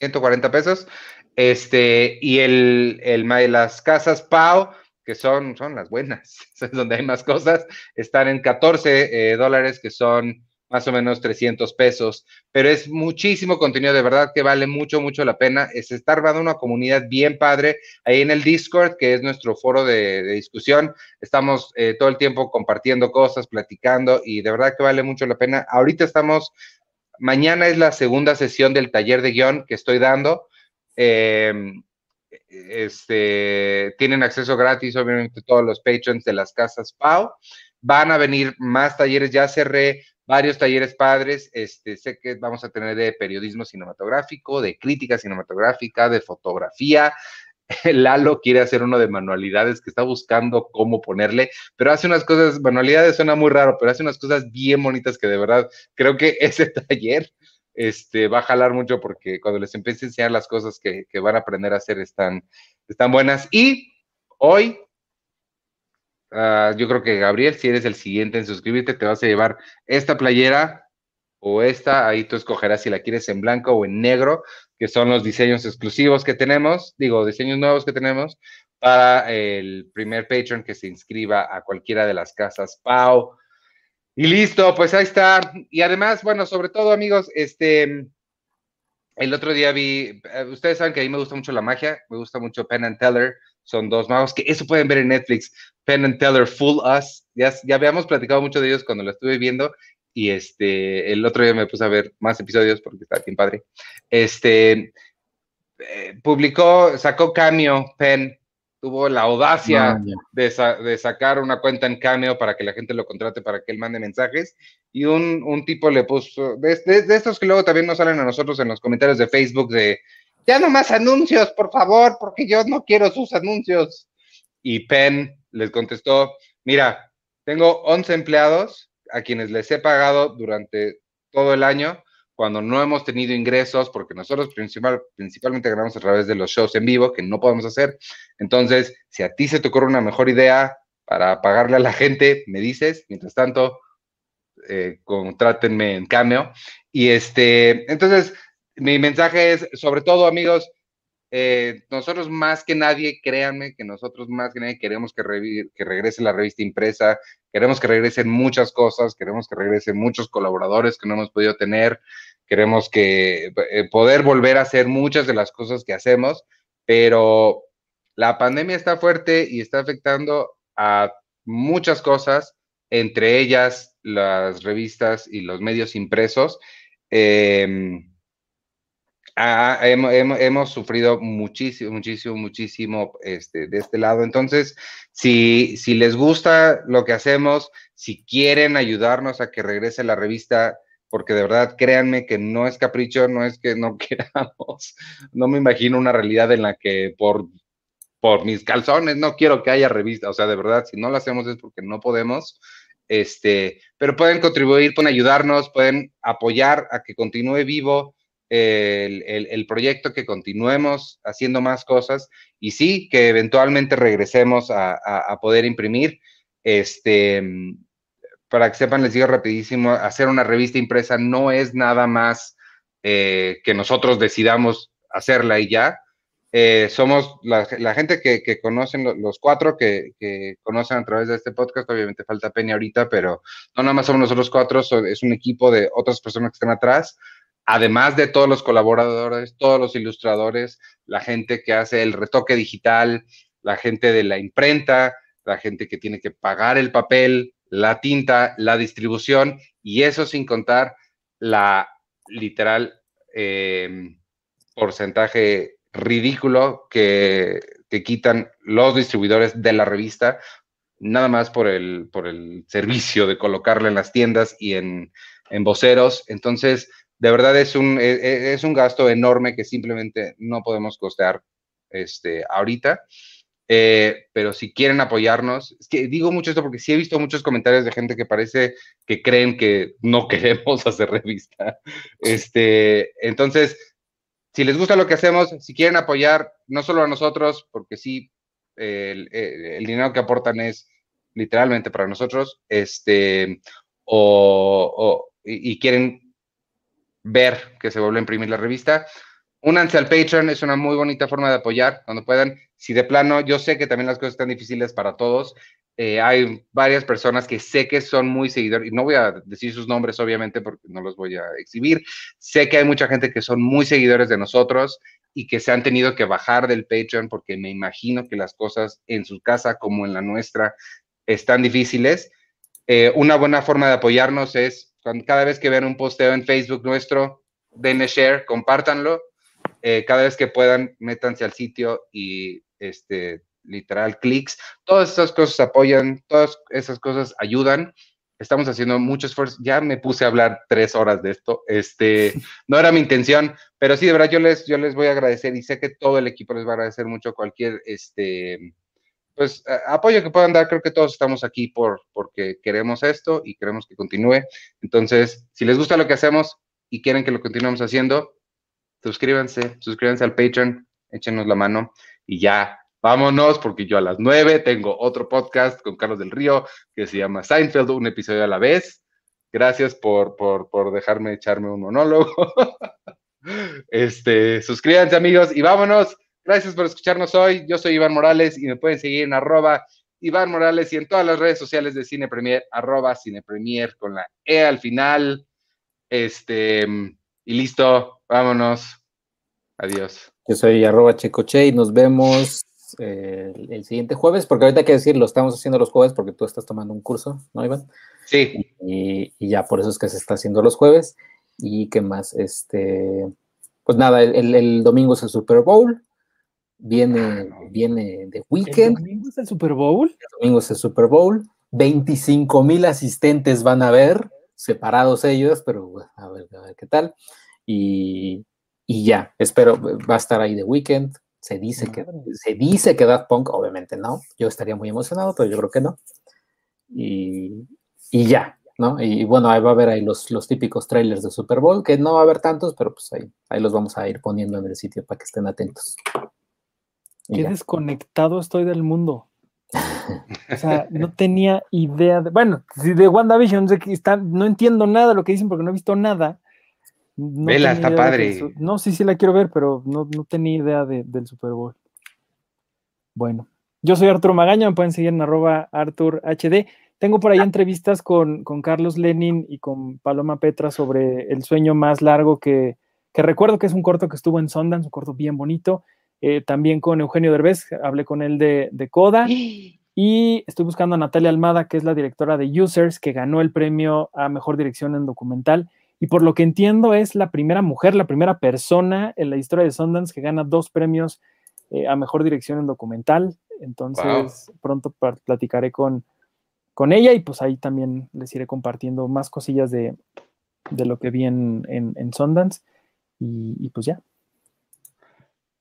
A: 140. pesos. Este, y el, el, las casas PAO que son, son las buenas, es donde hay más cosas, están en 14 eh, dólares, que son más o menos 300 pesos, pero es muchísimo contenido, de verdad que vale mucho, mucho la pena. Es estar armando una comunidad bien padre ahí en el Discord, que es nuestro foro de, discusión. Estamos eh, todo el tiempo compartiendo cosas, platicando y de verdad que vale mucho la pena. Ahorita estamos, mañana es la segunda sesión del taller de guion que estoy dando. Eh, este, tienen acceso gratis, obviamente, todos los patrons de las casas Pau. Van a venir más talleres, ya cerré varios talleres padres. Este, sé que vamos a tener de periodismo cinematográfico, de crítica cinematográfica, de fotografía. Lalo quiere hacer uno de manualidades que está buscando cómo ponerle, pero hace unas cosas, manualidades suena muy raro, pero hace unas cosas bien bonitas que de verdad creo que ese taller este, va a jalar mucho porque cuando les empiece a enseñar las cosas que, van a aprender a hacer están, están buenas. Y hoy, ah, yo creo que Gabriel, si eres el siguiente en suscribirte, te vas a llevar esta playera o esta, ahí tú escogerás si la quieres en blanco o en negro, que son los diseños exclusivos que tenemos, digo, diseños nuevos que tenemos para el primer Patreon que se inscriba a cualquiera de las casas Pau, y listo, pues ahí está. Y además, bueno, sobre todo, amigos, este, el otro día vi, eh, ustedes saben que a mí me gusta mucho la magia, me gusta mucho Penn and Teller, son dos magos que eso pueden ver en Netflix, Penn and Teller Full Us, ya, ya habíamos platicado mucho de ellos cuando lo estuve viendo y este, el otro día me puse a ver más episodios porque está bien padre. Este, eh, publicó, sacó Cameo, Penn, tuvo la audacia
B: Ah,
A: de, de sacar una cuenta en Cameo para que la gente lo contrate para que él mande mensajes. Y un, un tipo le puso, de, de- de estos que luego también nos salen a nosotros en los comentarios de Facebook de, ya no más anuncios, por favor, porque yo no quiero sus anuncios. Y Penn les contestó, mira, tengo 11 empleados a quienes les he pagado durante todo el año cuando no hemos tenido ingresos, porque nosotros principal, principalmente ganamos a través de los shows en vivo que no podemos hacer. Entonces, si a ti se te ocurre una mejor idea para pagarle a la gente, me dices. Mientras tanto, eh, contrátenme en Cameo. Y este, entonces, mi mensaje es, sobre todo, amigos, eh, nosotros más que nadie, créanme que nosotros más que nadie queremos que, regrese la revista impresa, queremos que regresen muchas cosas, queremos que regresen muchos colaboradores que no hemos podido tener, queremos que eh, poder volver a hacer muchas de las cosas que hacemos, pero la pandemia está fuerte y está afectando a muchas cosas, entre ellas las revistas y los medios impresos. Em, ah, hemos, hemos- hemos sufrido muchísimo, muchísimo, muchísimo este, de este lado. Entonces, si, si les gusta lo que hacemos, si quieren ayudarnos a que regrese la revista, porque de verdad créanme que no es capricho, no es que no queramos, no me imagino una realidad en la que por, por mis calzones no quiero que haya revista, o sea, de verdad, si no lo hacemos es porque no podemos. Este, pero pueden contribuir, pueden ayudarnos, pueden apoyar a que continúe vivo el, el, el, proyecto, que continuemos haciendo más cosas y sí, que eventualmente regresemos a, a, a, poder imprimir. Este, para que sepan, les digo rapidísimo, hacer una revista impresa no es nada más eh, que nosotros decidamos hacerla y ya. Eh, somos la, la, gente que, que conocen los, cuatro que, que, conocen a través de este podcast. Obviamente falta Peña ahorita, pero no nada más somos nosotros cuatro, es un equipo de otras personas que están atrás además de todos los colaboradores, todos los ilustradores, la gente que hace el retoque digital, la gente de la imprenta, la gente que tiene que pagar el papel, la tinta, la distribución, y eso sin contar la literal eh, porcentaje ridículo que, que, quitan los distribuidores de la revista, nada más por el, por el servicio de colocarla en las tiendas y en, en voceros. Entonces, de verdad es un, es un gasto enorme que simplemente no podemos costear este, ahorita. Eh, pero si quieren apoyarnos, es que digo mucho esto porque sí he visto muchos comentarios de gente que parece que creen que no queremos hacer revista. Este, entonces, si les gusta lo que hacemos, si quieren apoyar, no solo a nosotros, porque sí, el, el dinero que aportan es literalmente para nosotros, este, o, o y quieren ver que se vuelve a imprimir la revista. Únanse al Patreon, es una muy bonita forma de apoyar cuando puedan. Si de plano, yo sé que también las cosas están difíciles para todos. Eh, hay varias personas que sé que son muy seguidores, y no voy a decir sus nombres, obviamente, porque no los voy a exhibir. Sé que hay mucha gente que son muy seguidores de nosotros y que se han tenido que bajar del Patreon porque me imagino que las cosas en su casa como en la nuestra están difíciles. Eh, una buena forma de apoyarnos es cada vez que vean un posteo en Facebook nuestro, denle share, compártanlo. Eh, cada vez que puedan, métanse al sitio y este, literal clics. Todas esas cosas apoyan, todas esas cosas ayudan. Estamos haciendo mucho esfuerzo. Ya me puse a hablar tres horas de esto. Este, no era mi intención, pero sí, de verdad, yo les, yo les voy a agradecer y sé que todo el equipo les va a agradecer mucho cualquier este, pues apoyo que puedan dar, creo que todos estamos aquí por, porque queremos esto y queremos que continúe. Entonces, si les gusta lo que hacemos y quieren que lo continuemos haciendo, suscríbanse, suscríbanse al Patreon, échenos la mano y ya, vámonos, porque yo a las nueve tengo otro podcast con Carlos del Río que se llama Seinfeld, un episodio a la vez. Gracias por, por, por dejarme echarme un monólogo. este, suscríbanse amigos y vámonos. Gracias por escucharnos hoy. Yo soy Iván Morales y me pueden seguir en arroba Iván Morales y en todas las redes sociales de Cine Premier, arroba Cine Premier con la E al final. Este, y listo, vámonos. Adiós.
B: Yo soy arroba checoche y nos vemos eh, el siguiente jueves, porque ahorita hay que decir, lo estamos haciendo los jueves porque tú estás tomando un curso, ¿no, Iván?
A: Sí.
B: Y, y ya por eso es que se está haciendo los jueves. Y qué más, este, pues nada, el, el- el domingo es el Super Bowl, viene, viene de
C: ¿El
B: weekend,
C: domingo es el Super Bowl?
B: el domingo es el Super Bowl, 25 mil asistentes van a ver, separados ellos, pero bueno, a ver, a ver qué tal. Y, y ya, espero, va a estar ahí de weekend. Se dice que se dice que Daft Punk, obviamente no. Yo estaría muy emocionado, pero yo creo que no. Y, y ya, ¿no? Y bueno, ahí va a haber ahí los, los típicos trailers de Super Bowl, que no va a haber tantos, pero pues ahí, ahí los vamos a ir poniendo en el sitio para que estén atentos.
C: Qué
B: ya.
C: desconectado estoy del mundo. O sea, no tenía idea de. Bueno, si de WandaVision sé que está, no entiendo nada de lo que dicen porque no he visto nada. No
A: Vela, está padre.
C: No, sí, sí la quiero ver, pero no, no tenía idea de- del Super Bowl. Bueno, yo soy Arturo Magaña, me pueden seguir en arroba Artur HD. Tengo por ahí entrevistas con, con Carlos Lenin y con Paloma Petra sobre el sueño más largo que, que recuerdo que es un corto que estuvo en Sundance, un corto bien bonito. Eh, también con Eugenio Derbez, hablé con él de, de Coda. Y estoy buscando a Natalia Almada, que es la directora de Users, que ganó el premio a Mejor Dirección en Documental. Y por lo que entiendo es la primera mujer, la primera persona en la historia de Sundance que gana dos premios eh, a Mejor Dirección en Documental. Entonces pronto platicaré con, con ella y pues ahí también les iré compartiendo más cosillas de, de lo que vi en, en, en Sundance. Y, y pues ya.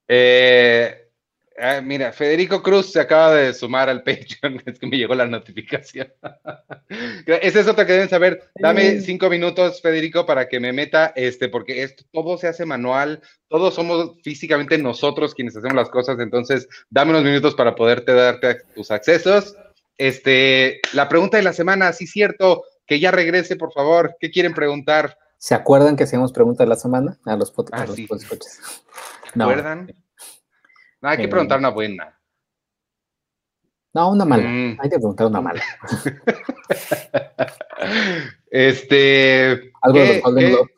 A: Eh, ah, mira, Federico Cruz se acaba de sumar al Patreon. Es que me llegó la notificación. Esa es otra que deben saber. Dame cinco minutos, Federico, para que me meta, este, porque esto todo se hace manual. Todos somos físicamente nosotros quienes hacemos las cosas. Entonces, dame unos minutos para poderte darte tus accesos. Este, la pregunta de la semana, sí, cierto, que ya regrese, por favor. ¿Qué quieren preguntar?
B: ¿Se acuerdan que hacíamos pregunta de la semana a los, pod- a
A: Ah, sí. ¿Se acuerdan? No, hay que
B: Eh,
A: preguntar una buena.
B: No, una mala.
A: Mm.
B: Hay que preguntar una mala.
A: Este.
B: Algo de
A: ¿qué-
B: los Golden Globes.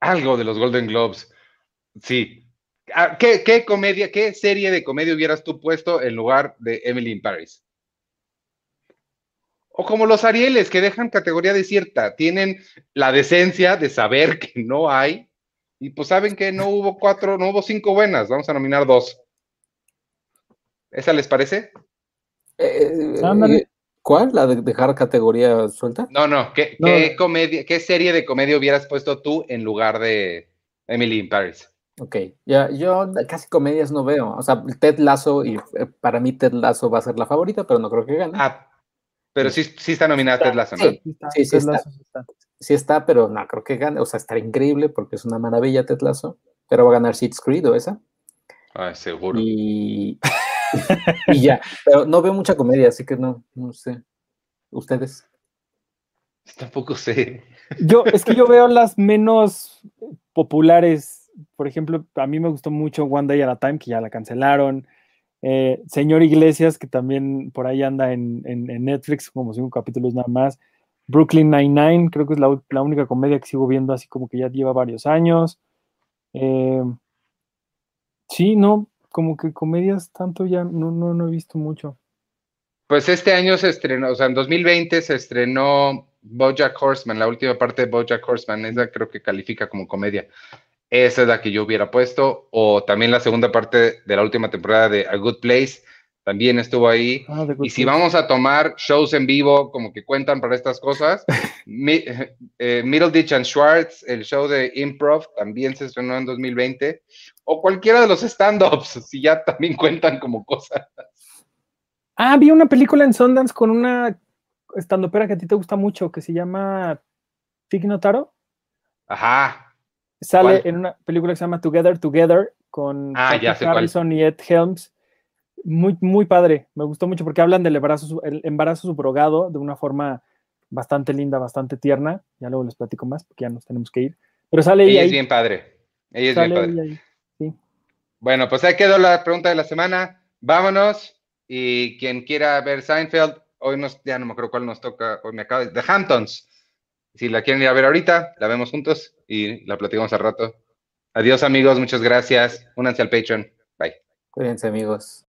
A: Algo de los Golden Globes. Sí. Ah, ¿Qué, qué comedia, qué serie de comedia hubieras tú puesto en lugar de Emily in Paris? O como los Arieles, que dejan categoría desierta, tienen la decencia de saber que no hay, y pues saben que no hubo cuatro, no hubo cinco buenas, vamos a nominar dos. ¿Esa les parece?
B: Eh,
C: Ándale.
B: ¿Cuál? ¿La de dejar categoría suelta?
A: No, no, ¿qué,
C: No,
A: qué comedia, qué serie de comedia hubieras puesto tú en lugar de Emily in Paris?
B: Ok, ya, yo casi comedias no veo. O sea, Ted Lasso, y eh, para mí Ted Lasso va a ser la favorita, pero no creo que gane.
A: Ah, pero sí, sí está nominada Ted Lasso, ¿no?
B: Sí.
C: Sí, está,
B: Sí, está.
C: Lasso sí está.
B: Sí está, pero no creo que gane. O sea, estará increíble porque es una maravilla Ted Lasso, pero va a ganar Seeds Creed o esa.
A: Ay, seguro.
B: Y, y ya, pero no veo mucha comedia, así que no, no sé. ¿Ustedes?
A: Tampoco sé.
C: Yo, es que yo veo las menos populares. Por ejemplo, a mí me gustó mucho One Day at a Time, que ya la cancelaron. Eh, Señor Iglesias, que también por ahí anda en, Netflix, como cinco capítulos nada más. Brooklyn Nine-Nine, creo que es la única comedia que sigo viendo así como que ya lleva varios años. Eh, sí, no, como que comedias tanto ya no, no, no he visto mucho.
A: Pues este año se estrenó, o sea, en 2020 se estrenó BoJack Horseman, la última parte de BoJack Horseman, esa creo que califica como comedia. Esa es la que yo hubiera puesto, o también la segunda parte de la última temporada de A Good Place, también estuvo ahí.
C: Ah,
A: Y si vamos a tomar shows en vivo como que cuentan para estas cosas, Mi- eh, Middleditch and Schwartz, el show de Improv, también se estrenó en 2020, o cualquiera de los stand-ups, si ya también cuentan como cosas.
C: Ah, vi una película en Sundance con una estandopera que a ti te gusta mucho, que se llama Tig Notaro.
A: Ajá,
C: Sale
A: ¿Cuál?
C: en una película que se llama Together Together con
A: Ah, ya sé cuál.
C: Harrison y Ed Helms. Muy, muy padre. Me gustó mucho porque hablan del embarazo, el embarazo subrogado de una forma bastante linda, bastante tierna. Ya luego les platico más porque ya nos tenemos que ir. Pero sale ella
A: ella es
C: ahí.
A: bien padre. Ella es
C: sale
A: bien padre.
C: ella ahí. Sí.
A: Bueno, pues ahí quedó la pregunta de la semana. Vámonos. Y quien quiera ver Seinfeld, hoy nos, ya no me acuerdo cuál nos toca, hoy me acaba de, The Hamptons si la quieren ir a ver ahorita, la vemos juntos y la platicamos al rato. Adiós amigos, muchas gracias. Únanse al Patreon. Bye.
B: Cuídense amigos.